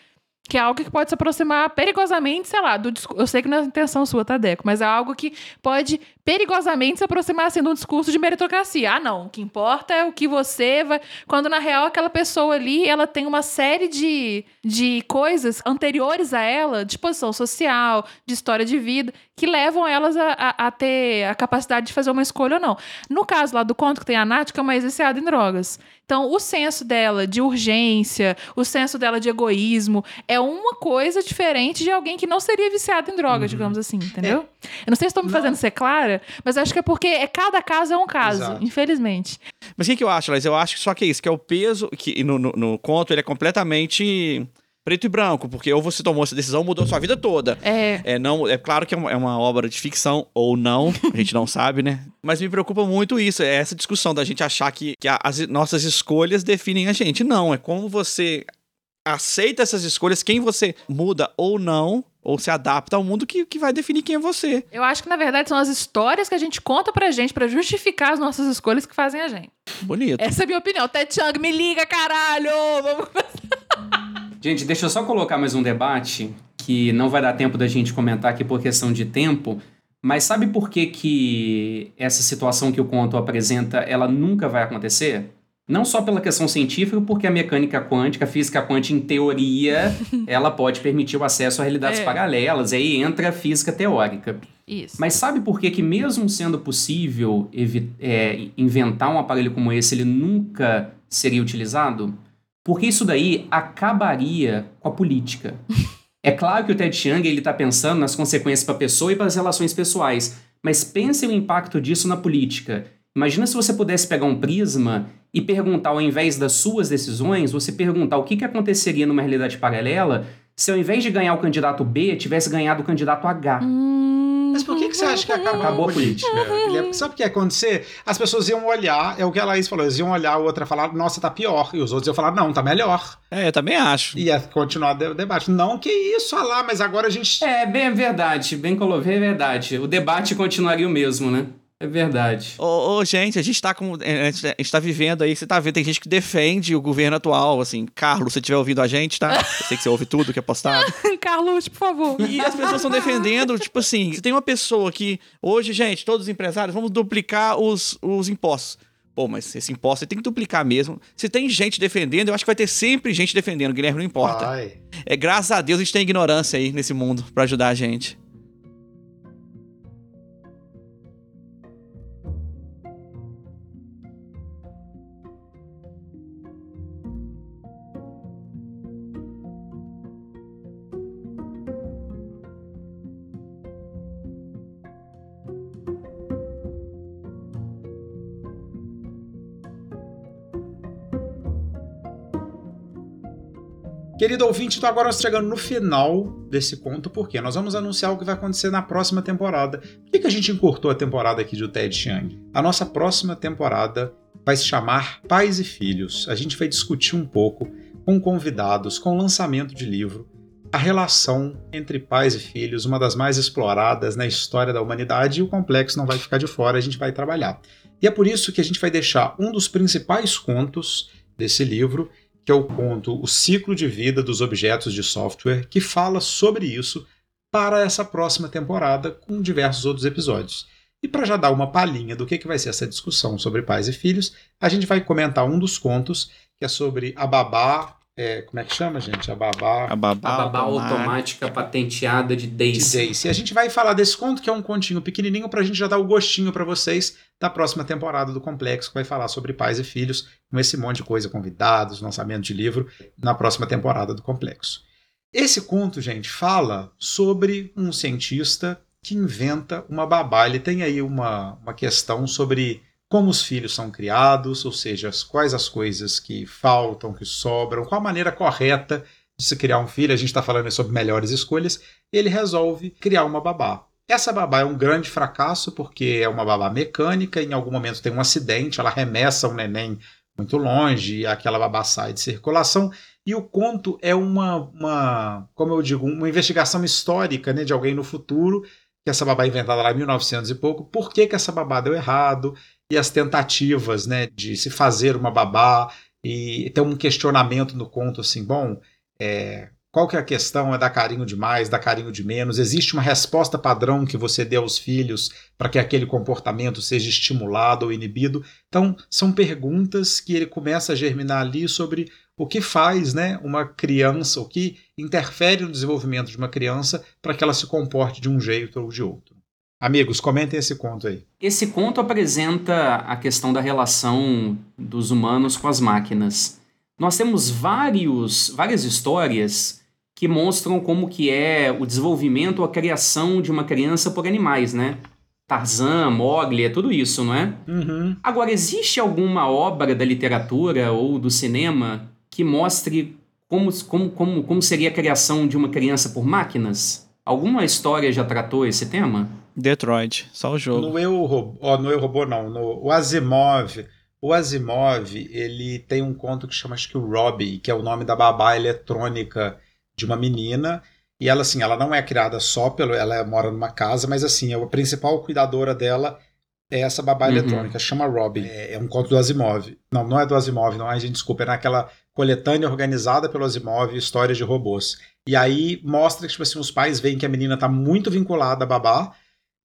Que é algo que pode se aproximar perigosamente, sei lá, do Eu sei que não é intenção sua, tá, Deco? Mas é algo que pode perigosamente se aproximar assim, de um discurso de meritocracia. Ah, não. O que importa é o que você vai. Quando na real aquela pessoa ali, ela tem uma série de, de coisas anteriores a ela, de posição social, de história de vida, que levam elas a, a- a ter a capacidade de fazer uma escolha ou não. No caso lá do conto que tem a Nath, que é uma ex-viciada em drogas. Então, o senso dela de urgência, o senso dela de egoísmo, é uma coisa diferente de alguém que não seria viciado em drogas, digamos assim, entendeu? Eu não sei se estou me Uhum. Não. fazendo ser clara, mas acho que é porque é, cada caso é um caso, Exato. infelizmente. Mas o que, que eu acho, Laís? Eu acho que só que é isso, que é o peso, que no, no, no conto ele é completamente preto e branco, porque ou você tomou essa decisão, mudou sua vida toda. É. É, não, é claro que é uma, é uma obra de ficção, ou não, a gente não sabe, né? Mas me preocupa muito isso, é essa discussão da gente achar que, que as nossas escolhas definem a gente. Não, é como você aceita essas escolhas, quem você muda ou não, ou se adapta ao mundo que, que vai definir quem é você. Eu acho que, na verdade, são as histórias que a gente conta pra gente pra justificar as nossas escolhas que fazem a gente. Bonito. Essa é a minha opinião. Ted Chang, me liga, caralho! Vamos Gente, deixa eu só colocar mais um debate que não vai dar tempo da gente comentar aqui por questão de tempo, mas sabe por que, que essa situação que o conto apresenta, ela nunca vai acontecer? Não só pela questão científica, porque a mecânica quântica, a física quântica, em teoria, ela pode permitir o acesso a realidades É. paralelas, aí entra a física teórica. Isso. Mas sabe por que, que mesmo sendo possível é, inventar um aparelho como esse, ele nunca seria utilizado? Porque isso daí acabaria com a política. É claro que o Ted Chiang ele está pensando nas consequências para a pessoa e para as relações pessoais, mas pense o impacto disso na política. Imagina se você pudesse pegar um prisma e perguntar, ao invés das suas decisões, você perguntar o que, que aconteceria numa realidade paralela se ao invés de ganhar o candidato B, tivesse ganhado o candidato H. Hum, Mas por que, que você acha que acabou, Acabou a política? Guilherme? Sabe o que ia acontecer? As pessoas iam olhar, é o que a Laís falou, eles iam olhar, a outra falar, nossa, tá pior. E os outros iam falar, não, tá melhor. É, eu também acho. E ia continuar o debate. Não, que isso, olha lá, mas agora a gente. É, bem é verdade, bem colocado, é verdade. O debate continuaria o mesmo, né? É verdade. Ô, ô, gente, a gente tá com. A gente a gente tá vivendo aí, você tá vendo, tem gente que defende o governo atual, assim. Carlos, se estiver ouvindo a gente, tá? Eu sei que você ouve tudo que é postado. Carlos, por favor. E as pessoas estão defendendo, tipo assim, se tem uma pessoa que. Hoje, gente, todos os empresários, vamos duplicar os, os impostos. Pô, mas esse imposto você tem que duplicar mesmo. Se tem gente defendendo, eu acho que vai ter sempre gente defendendo, Guilherme, não importa. Vai. É graças a Deus a gente tem ignorância aí nesse mundo pra ajudar a gente. Querido ouvinte, então agora nós chegando no final desse conto, porque nós vamos anunciar o que vai acontecer na próxima temporada. Por que, que a gente encurtou a temporada aqui de O Ted Chiang? A nossa próxima temporada vai se chamar Pais e Filhos. A gente vai discutir um pouco com convidados, com lançamento de livro, a relação entre pais e filhos, uma das mais exploradas na história da humanidade, e o complexo não vai ficar de fora, a gente vai trabalhar. E é por isso que a gente vai deixar um dos principais contos desse livro que é o conto O Ciclo de Vida dos Objetos de Software, que fala sobre isso para essa próxima temporada, com diversos outros episódios. E para já dar uma palhinha do que, que vai ser essa discussão sobre pais e filhos, a gente vai comentar um dos contos, que é sobre a babá. É, como é que chama, gente? A babá. A babá, A babá automática. automática patenteada de. Daisy. E a gente vai falar desse conto, que é um continho pequenininho, para a gente já dar o gostinho para vocês da próxima temporada do Complexo, que vai falar sobre pais e filhos, com esse monte de coisa, convidados, lançamento de livro, na próxima temporada do Complexo. Esse conto, gente, fala sobre um cientista que inventa uma babá. Ele tem aí uma, uma questão sobre como os filhos são criados, ou seja, quais as coisas que faltam, que sobram, qual a maneira correta de se criar um filho. A gente está falando sobre melhores escolhas. Ele resolve criar uma babá. Essa babá é um grande fracasso porque é uma babá mecânica. Em algum momento tem um acidente, ela remessa um neném muito longe aquela babá sai de circulação. E o conto é uma, uma como eu digo, uma investigação histórica né, de alguém no futuro, que essa babá é inventada lá em 1900 e pouco, por que, que essa babá deu errado, e as tentativas né, de se fazer uma babá, e tem um questionamento no conto assim, bom, é, qual que é a questão? É dar carinho demais, dar carinho de menos? Existe uma resposta padrão que você dê aos filhos para que aquele comportamento seja estimulado ou inibido? Então, são perguntas que ele começa a germinar ali sobre o que faz né, uma criança, o que interfere no desenvolvimento de uma criança para que ela se comporte de um jeito ou de outro. Amigos, comentem esse conto aí. Esse conto apresenta a questão da relação dos humanos com as máquinas. Nós temos vários, várias histórias que mostram como que é o desenvolvimento ou a criação de uma criança por animais, né? Tarzan, Mowgli, é tudo isso, não é? Uhum. Agora, existe alguma obra da literatura ou do cinema que mostre como, como, como, como seria a criação de uma criança por máquinas? Alguma história já tratou esse tema? Detroit, só o jogo. No Eu Robô, ó, no Eu Robô não, no o Asimov, o Asimov, ele tem um conto que chama acho que o Robbie, que é o nome da babá eletrônica de uma menina, e ela assim, ela não é criada só pelo, ela mora numa casa, mas assim, a principal cuidadora dela é essa babá Uhum. eletrônica, chama Robbie. É, é um conto do Asimov. Não, não é do Asimov, não, a gente desculpa, é naquela coletânea organizada pelo Asimov, Histórias de Robôs. E aí mostra que tipo assim, os pais veem que a menina tá muito vinculada à babá,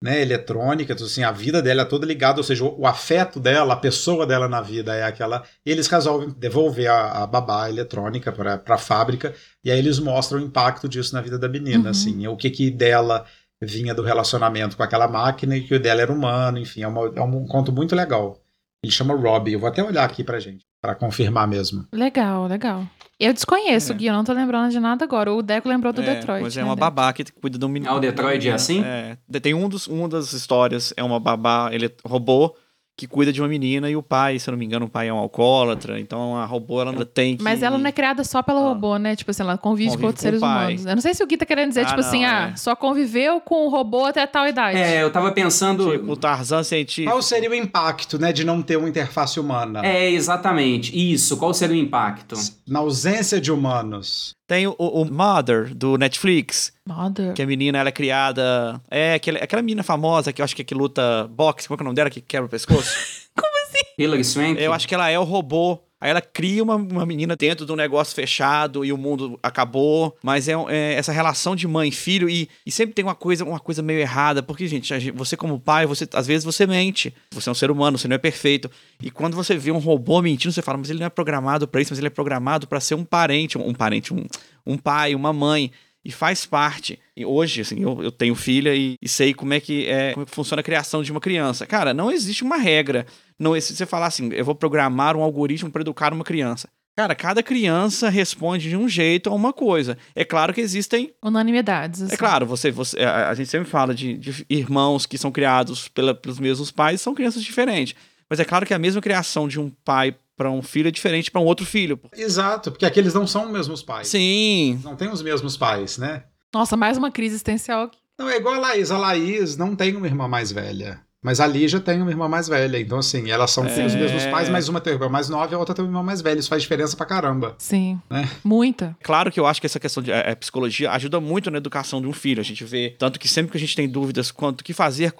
né, eletrônica, então, assim, a vida dela é toda ligada, ou seja, o, afeto dela, a pessoa dela na vida é aquela. E eles resolvem devolver a, a babá eletrônica para a fábrica, e aí eles mostram o impacto disso na vida da menina, Uhum. assim, o que que dela vinha do relacionamento com aquela máquina e que o dela era humano, enfim, é, uma- é um conto muito legal. Ele chama Robbie, eu vou até olhar aqui pra gente, para confirmar mesmo. Legal, legal. Eu desconheço, É. Gui, eu não tô lembrando de nada agora. O Deco lembrou do É, Detroit. Mas é né, uma Deco? babá que cuida do menino. Ah, o Detroit é assim? É. Tem um dos, uma das histórias, é uma babá, ele robô, que cuida de uma menina e o pai, se eu não me engano, o pai é um alcoólatra, então a robô ela ainda tem que... Mas ela não é criada só pelo Ah. robô, né? Tipo assim, ela convive, Convive com outros com seres humanos. Eu não sei se o Gui tá querendo dizer, Ah, tipo assim, não, ah, é. só conviveu com o robô até tal idade. É, eu tava pensando. Tipo, o Tarzan científico. Qual seria o impacto, né, de não ter uma interface humana? É, exatamente. Isso. Qual seria o impacto? Na ausência de humanos. Tem o, o Mother, do Netflix, Mother. que a menina ela é criada... É, aquele, aquela menina famosa que eu acho que, é que luta boxe, qual que é o nome dela, que quebra o pescoço? Hilary Swank? Eu acho que ela é o robô. Aí ela cria uma, uma menina dentro de um negócio fechado e o mundo acabou. Mas é, é essa relação de mãe e filho. E, e sempre tem uma coisa, uma coisa meio errada. Porque, gente, a gente- você como pai, você às vezes você mente. Você é um ser humano, você não é perfeito. E quando você vê um robô mentindo, você fala, mas ele não é programado pra isso, mas ele é programado pra ser um parente, um, um parente, um, um pai, uma mãe. E faz parte. E hoje, assim, eu, eu tenho filha e, e sei como é, que é, como é que funciona a criação de uma criança. Cara, não existe uma regra. Não, se você falar assim, eu vou programar um algoritmo para educar uma criança. Cara, cada criança responde de um jeito a uma coisa. É claro que existem. Unanimidades. assim. É claro, você, você a, gente sempre fala de, de irmãos que são criados pela- pelos mesmos pais, são crianças diferentes. Mas é claro que a mesma criação de um pai para um filho é diferente para um outro filho. Exato, porque aqueles não são os mesmos pais. Sim. Não tem os mesmos pais, né? Nossa, mais uma crise existencial. Não, é igual a Laís. A Laís não tem uma irmã mais velha. Mas a Lígia tem uma irmã mais velha. Então, assim, elas são têm os É. mesmos pais, mas uma tem uma irmã mais nova e a outra tem uma irmã mais velha. Isso faz diferença pra caramba. Sim. Né? Muita. Claro que eu acho que essa questão de eh, eh, psicologia ajuda muito na educação de um filho. A gente vê, tanto que sempre que a gente tem dúvidas quanto o que fazer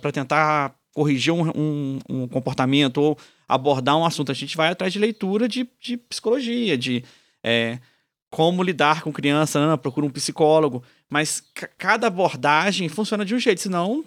para tentar corrigir um, um- um comportamento ou abordar um assunto, a gente vai atrás de leitura de, de psicologia, de eh, como lidar com criança, né? procura um psicólogo. Mas ca- cada abordagem funciona de um jeito, senão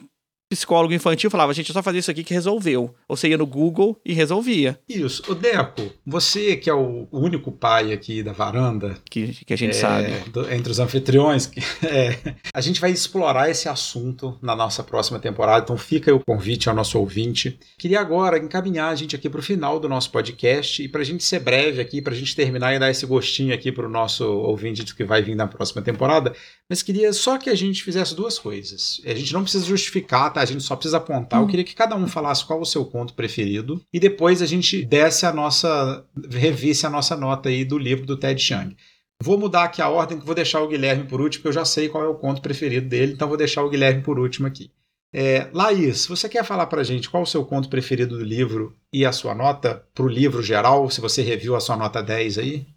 psicólogo infantil falava, gente, é só fazer isso aqui que resolveu. Ou você ia no Google e resolvia, Isso. O Deco, você que é o único pai aqui da varanda, que, que a gente é, sabe. do- entre os anfitriões, que- é, a gente vai explorar esse assunto na nossa próxima temporada. Então fica aí o convite ao nosso ouvinte. Queria agora encaminhar a gente aqui para o final do nosso podcast e para a gente ser breve aqui, para a gente terminar e dar esse gostinho aqui para o nosso ouvinte de que vai vir na próxima temporada. Mas queria só que a gente fizesse duas coisas. A gente não precisa justificar, tá? A gente só precisa apontar. Eu Hum. queria que cada um falasse qual o seu conto preferido e depois a gente desse a nossa, revisse a nossa nota aí do livro do Ted Chiang. Vou mudar aqui a ordem, que vou deixar o Guilherme por último, porque eu já sei qual é o conto preferido dele, então vou deixar o Guilherme por último aqui. É, Laís, você quer falar pra gente qual o seu conto preferido do livro e a sua nota pro livro geral, se você reviu a sua nota 10 aí?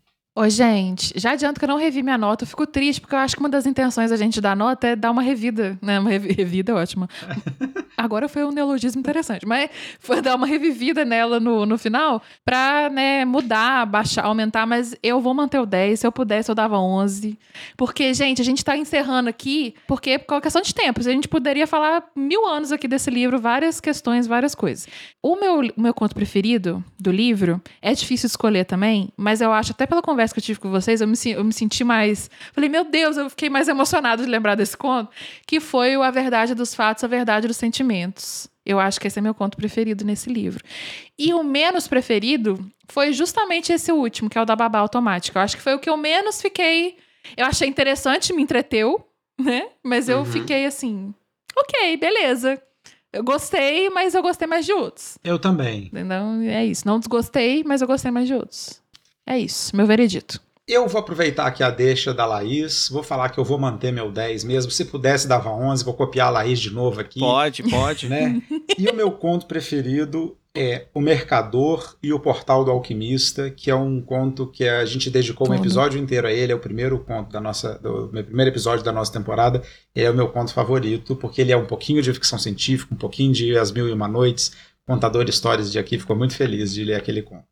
Ô, gente, já adianto que eu não revi minha nota. Eu fico triste, porque eu acho que uma das intenções da gente dar nota é dar uma revida, né? Uma revi- revida é ótima. Agora foi um neologismo interessante, mas foi dar uma revivida nela no, no final pra, né, mudar, baixar, aumentar, mas eu vou manter o 10. Se eu pudesse, eu dava 11. Porque, gente, a gente tá encerrando aqui, porque por questão de tempo. A gente poderia falar mil anos aqui desse livro, várias questões, várias coisas. O meu, o meu conto preferido do livro é difícil escolher também, mas eu acho, até pela conversa que eu tive com vocês, eu me, eu me senti mais. Falei, meu Deus, eu fiquei mais emocionado de lembrar desse conto, que foi o A Verdade dos Fatos, A Verdade dos Sentimentos. Eu acho que esse é meu conto preferido nesse livro. E o menos preferido foi justamente esse último, que é o da babá automática. Eu acho que foi o que eu menos fiquei. Eu achei interessante, me entreteu, né? Mas eu Uhum. fiquei assim, ok, beleza. Eu gostei, mas eu gostei mais de outros. Eu também. Entendeu? É isso. Não desgostei, mas eu gostei mais de outros. É isso, meu veredito. Eu vou aproveitar aqui a deixa da Laís, vou falar que eu vou manter meu 10 mesmo. Se pudesse, dava 11, vou copiar a Laís de novo aqui. Pode, pode. né? E o meu conto preferido é O Mercador e o Portal do Alquimista, que é um conto que a gente dedicou um Tudo. episódio inteiro a ele, é o primeiro conto da nossa, do meu primeiro episódio da nossa temporada. Ele é o meu conto favorito, porque ele é um pouquinho de ficção científica, um pouquinho de As Mil e Uma Noites. Contador de histórias de aqui ficou muito feliz de ler aquele conto.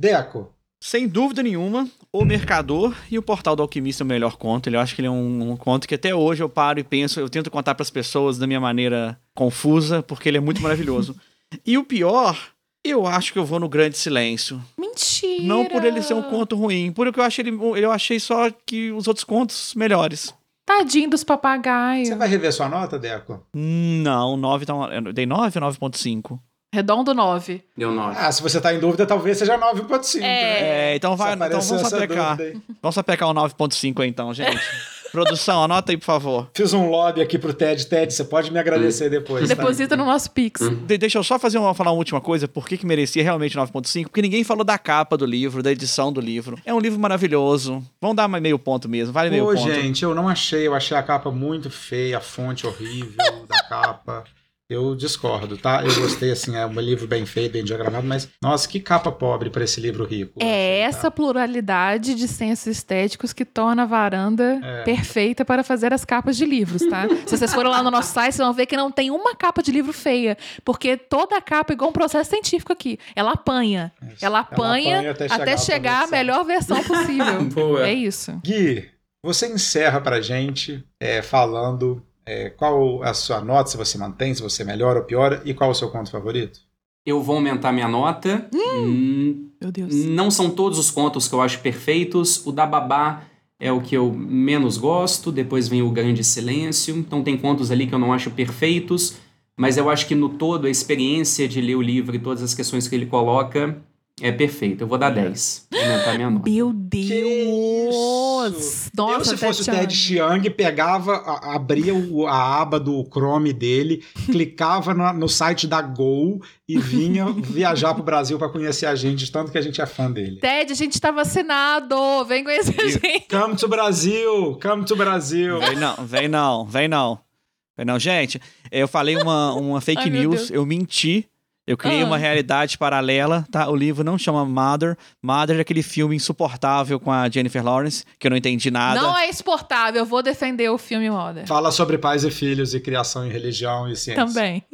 Deco, Sem dúvida nenhuma, O Mercador e o Portal do Alquimista é o melhor conto. Ele, eu acho que ele é um, um conto que até hoje eu paro e penso, eu tento contar para as pessoas da minha maneira confusa, porque ele é muito maravilhoso. e o pior, eu acho que eu vou no Grande Silêncio. Mentira! Não por ele ser um conto ruim, porque eu achei ele, eu achei só que os outros contos melhores. Tadinho dos papagaios. você vai rever sua nota, Deco? Não, 9 tá uma, eu dei 9 ou 9.5? Redondo 9. Deu 9. Ah, se você tá em dúvida, talvez seja 9.5. É. né? É, então vai, então vamos sapecar. Vamos sapecar o 9.5 aí então, gente. Produção, anota aí, por favor. Fiz um lobby aqui pro Ted. Ted, você pode me agradecer depois. tá? Deposita no nosso Pix. De- deixa eu só fazer uma, falar uma última coisa. Por que, que merecia realmente 9.5? Porque ninguém falou da capa do livro, da edição do livro. É um livro maravilhoso. Vamos dar mais meio ponto mesmo. Vale meio Pô, ponto. gente, eu não achei. Eu achei a capa muito feia, a fonte horrível da capa. Eu discordo, tá? Eu gostei, assim, é um livro bem feito, bem diagramado, mas, nossa, que capa pobre pra esse livro rico. É achei, essa tá? pluralidade de sensos estéticos que torna a varanda É. perfeita para fazer as capas de livros, tá? Se vocês forem lá no nosso site, vocês vão ver que não tem uma capa de livro feia. Porque toda capa é igual um processo científico aqui. Ela apanha. Ela apanha, apanha até, chegar, à a melhor versão possível. Boa. é isso. Gui, você encerra pra gente é, falando é, qual a sua nota, se você mantém, se você melhora ou piora, e qual o seu conto favorito? Eu vou aumentar minha nota. Hum, Meu Deus. não são todos os contos que eu acho perfeitos. O da Babá é o que eu menos gosto. Depois vem o Grande Silêncio. Então tem contos ali que eu não acho perfeitos. Mas eu acho que no todo a experiência de ler o livro e todas as questões que ele coloca é perfeita. Eu vou dar 10. Vou aumentar minha nota. Meu isso? Deus! Eu, Nossa, se fosse o Ted Chiang. Pegava, a- abria o- a aba do Chrome dele, clicava no, no site da Gol e vinha viajar pro Brasil pra conhecer a gente, de tanto que a gente é fã dele. Ted, a gente tá vacinado! Vem conhecer a gente! Come to Brasil! Come to Brasil! Vem não, vem não, vem não. Vem não. Gente, eu falei uma, uma fake Ai, news, eu menti. Eu criei Ah. uma realidade paralela, tá? O livro não chama Mother. Mother é aquele filme insuportável com a Jennifer Lawrence, que eu não entendi nada. Não é exportável, eu vou defender o filme Moda. Fala sobre pais e filhos e criação em religião e ciência. Também.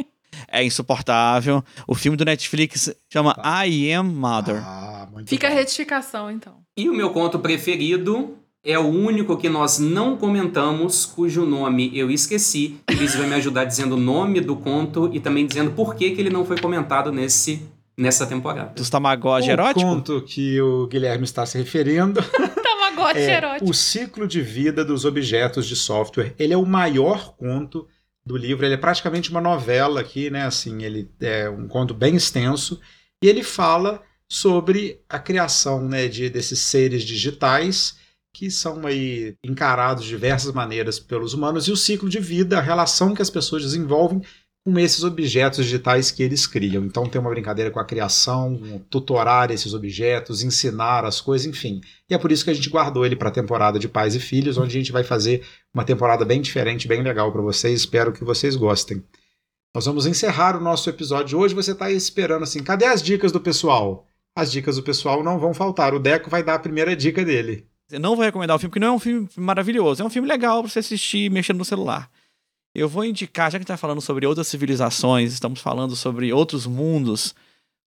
É insuportável. O filme do Netflix chama Tá. I Am Mother. Ah, muito Fica a bom. retificação, então. E o meu conto preferido é o único que nós não comentamos, cujo nome eu esqueci. Cris vai me ajudar dizendo o nome do conto e também dizendo por que, que ele não foi comentado nesse, nessa temporada. Dos Tamagotchi O erótico? conto que o Guilherme está se referindo Tamagotchi é erótico. O ciclo de vida dos objetos de software. Ele é o maior conto do livro. Ele é praticamente uma novela aqui, né? Assim, ele é um conto bem extenso e ele fala sobre a criação, né, de desses seres digitais que são aí encarados de diversas maneiras pelos humanos e o ciclo de vida, a relação que as pessoas desenvolvem com esses objetos digitais que eles criam. Então tem uma brincadeira com a criação, tutorar esses objetos, ensinar as coisas, enfim. E é por isso que a gente guardou ele para a temporada de Pais e Filhos, onde a gente vai fazer uma temporada bem diferente, bem legal para vocês. Espero que vocês gostem. Nós vamos encerrar o nosso episódio de hoje. Você está esperando assim, cadê as dicas do pessoal? As dicas do pessoal não vão faltar. O Deco vai dar a primeira dica dele. Eu não vou recomendar o filme, porque não é um filme maravilhoso. É um filme legal pra você assistir mexendo no celular. Eu vou indicar, já que a gente tá falando sobre outras civilizações, estamos falando sobre outros mundos,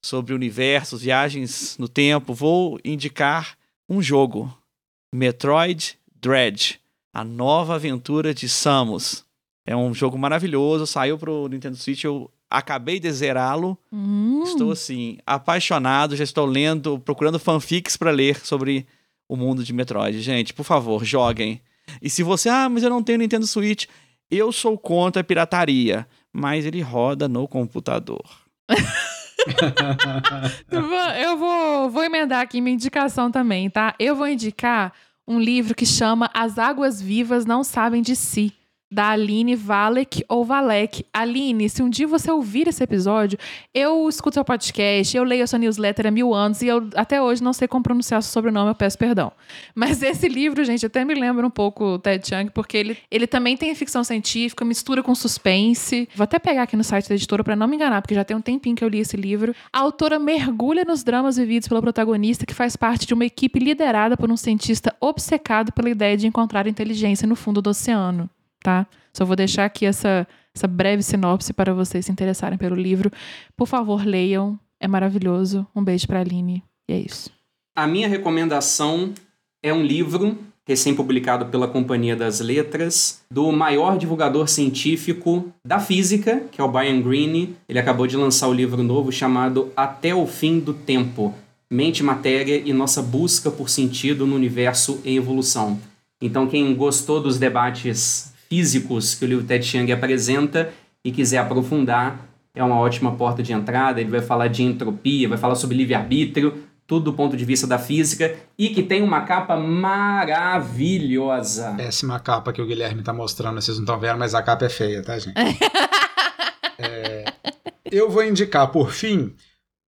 sobre universos, viagens no tempo, vou indicar um jogo. Metroid Dread. A nova aventura de Samus. É um jogo maravilhoso, saiu pro Nintendo Switch, eu acabei de zerá-lo. Hum. Estou assim, apaixonado, já estou lendo, procurando fanfics pra ler sobre o mundo de Metroid. Gente, por favor, joguem. E se você, ah, mas eu não tenho Nintendo Switch, eu sou contra a pirataria, mas ele roda no computador. Eu vou- vou emendar aqui minha indicação também, tá? Eu vou indicar um livro que chama As Águas Vivas Não Sabem de Si, da Aline Valek ou Valek. Aline, se um dia você ouvir esse episódio, eu escuto seu podcast, eu leio a sua newsletter há mil anos e eu até hoje não sei como pronunciar seu sobrenome, eu peço perdão. Mas esse livro, gente, até me lembra um pouco o Ted Chiang, porque ele, ele também tem ficção científica, mistura com suspense. Vou até pegar aqui no site da editora para não me enganar, porque já tem um tempinho que eu li esse livro. A autora mergulha nos dramas vividos pela protagonista, que faz parte de uma equipe liderada por um cientista obcecado pela ideia de encontrar inteligência no fundo do oceano, tá? Só vou deixar aqui essa, essa breve sinopse para vocês se interessarem pelo livro. Por favor, leiam. É maravilhoso. Um beijo pra Aline. E é isso. A minha recomendação é um livro recém-publicado pela Companhia das Letras, do maior divulgador científico da física, que é o Brian Greene. Ele acabou de lançar o livro novo chamado Até o Fim do Tempo: Mente, Matéria e Nossa Busca por Sentido no Universo em Evolução. Então, quem gostou dos debates físicos que o livro Ted Chiang apresenta e quiser aprofundar, é uma ótima porta de entrada. Ele vai falar de entropia, vai falar sobre livre-arbítrio, tudo do ponto de vista da física e que tem uma capa maravilhosa. Péssima capa que o Guilherme tá mostrando, vocês não estão vendo, mas a capa é feia, tá, gente? É, eu vou indicar, por fim,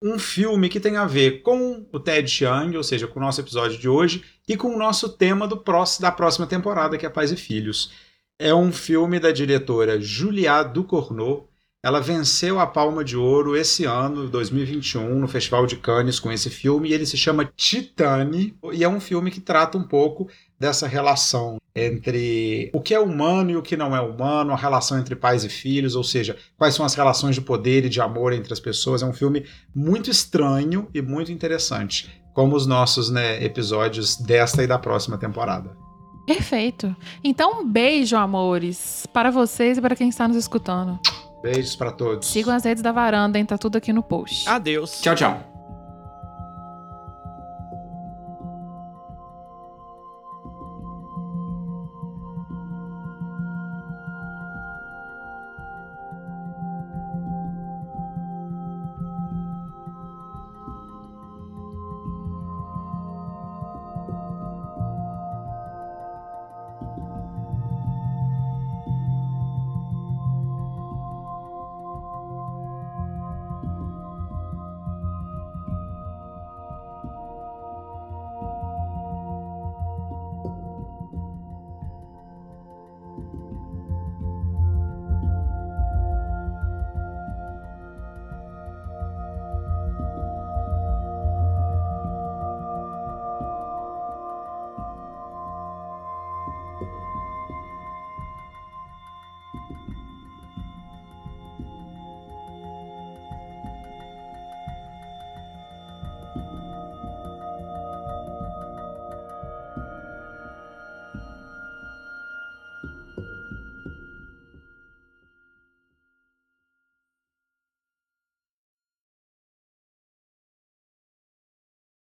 um filme que tem a ver com o Ted Chiang, ou seja, com o nosso episódio de hoje, e com o nosso tema do próximo, da próxima temporada, que é Pais e Filhos. É um filme da diretora Julia Ducournau. Ela venceu a Palma de Ouro esse ano, 2021, no Festival de Cannes com esse filme, e ele se chama Titane, e é um filme que trata um pouco dessa relação entre o que é humano e o que não é humano, a relação entre pais e filhos, ou seja, quais são as relações de poder e de amor entre as pessoas. É um filme muito estranho e muito interessante, como os nossos né, episódios desta e da próxima temporada. Perfeito. Então, um beijo, amores, para vocês e para quem está nos escutando. Beijos para todos. Sigam as redes da varanda, hein? Tá tudo aqui no post. Adeus. Tchau, tchau.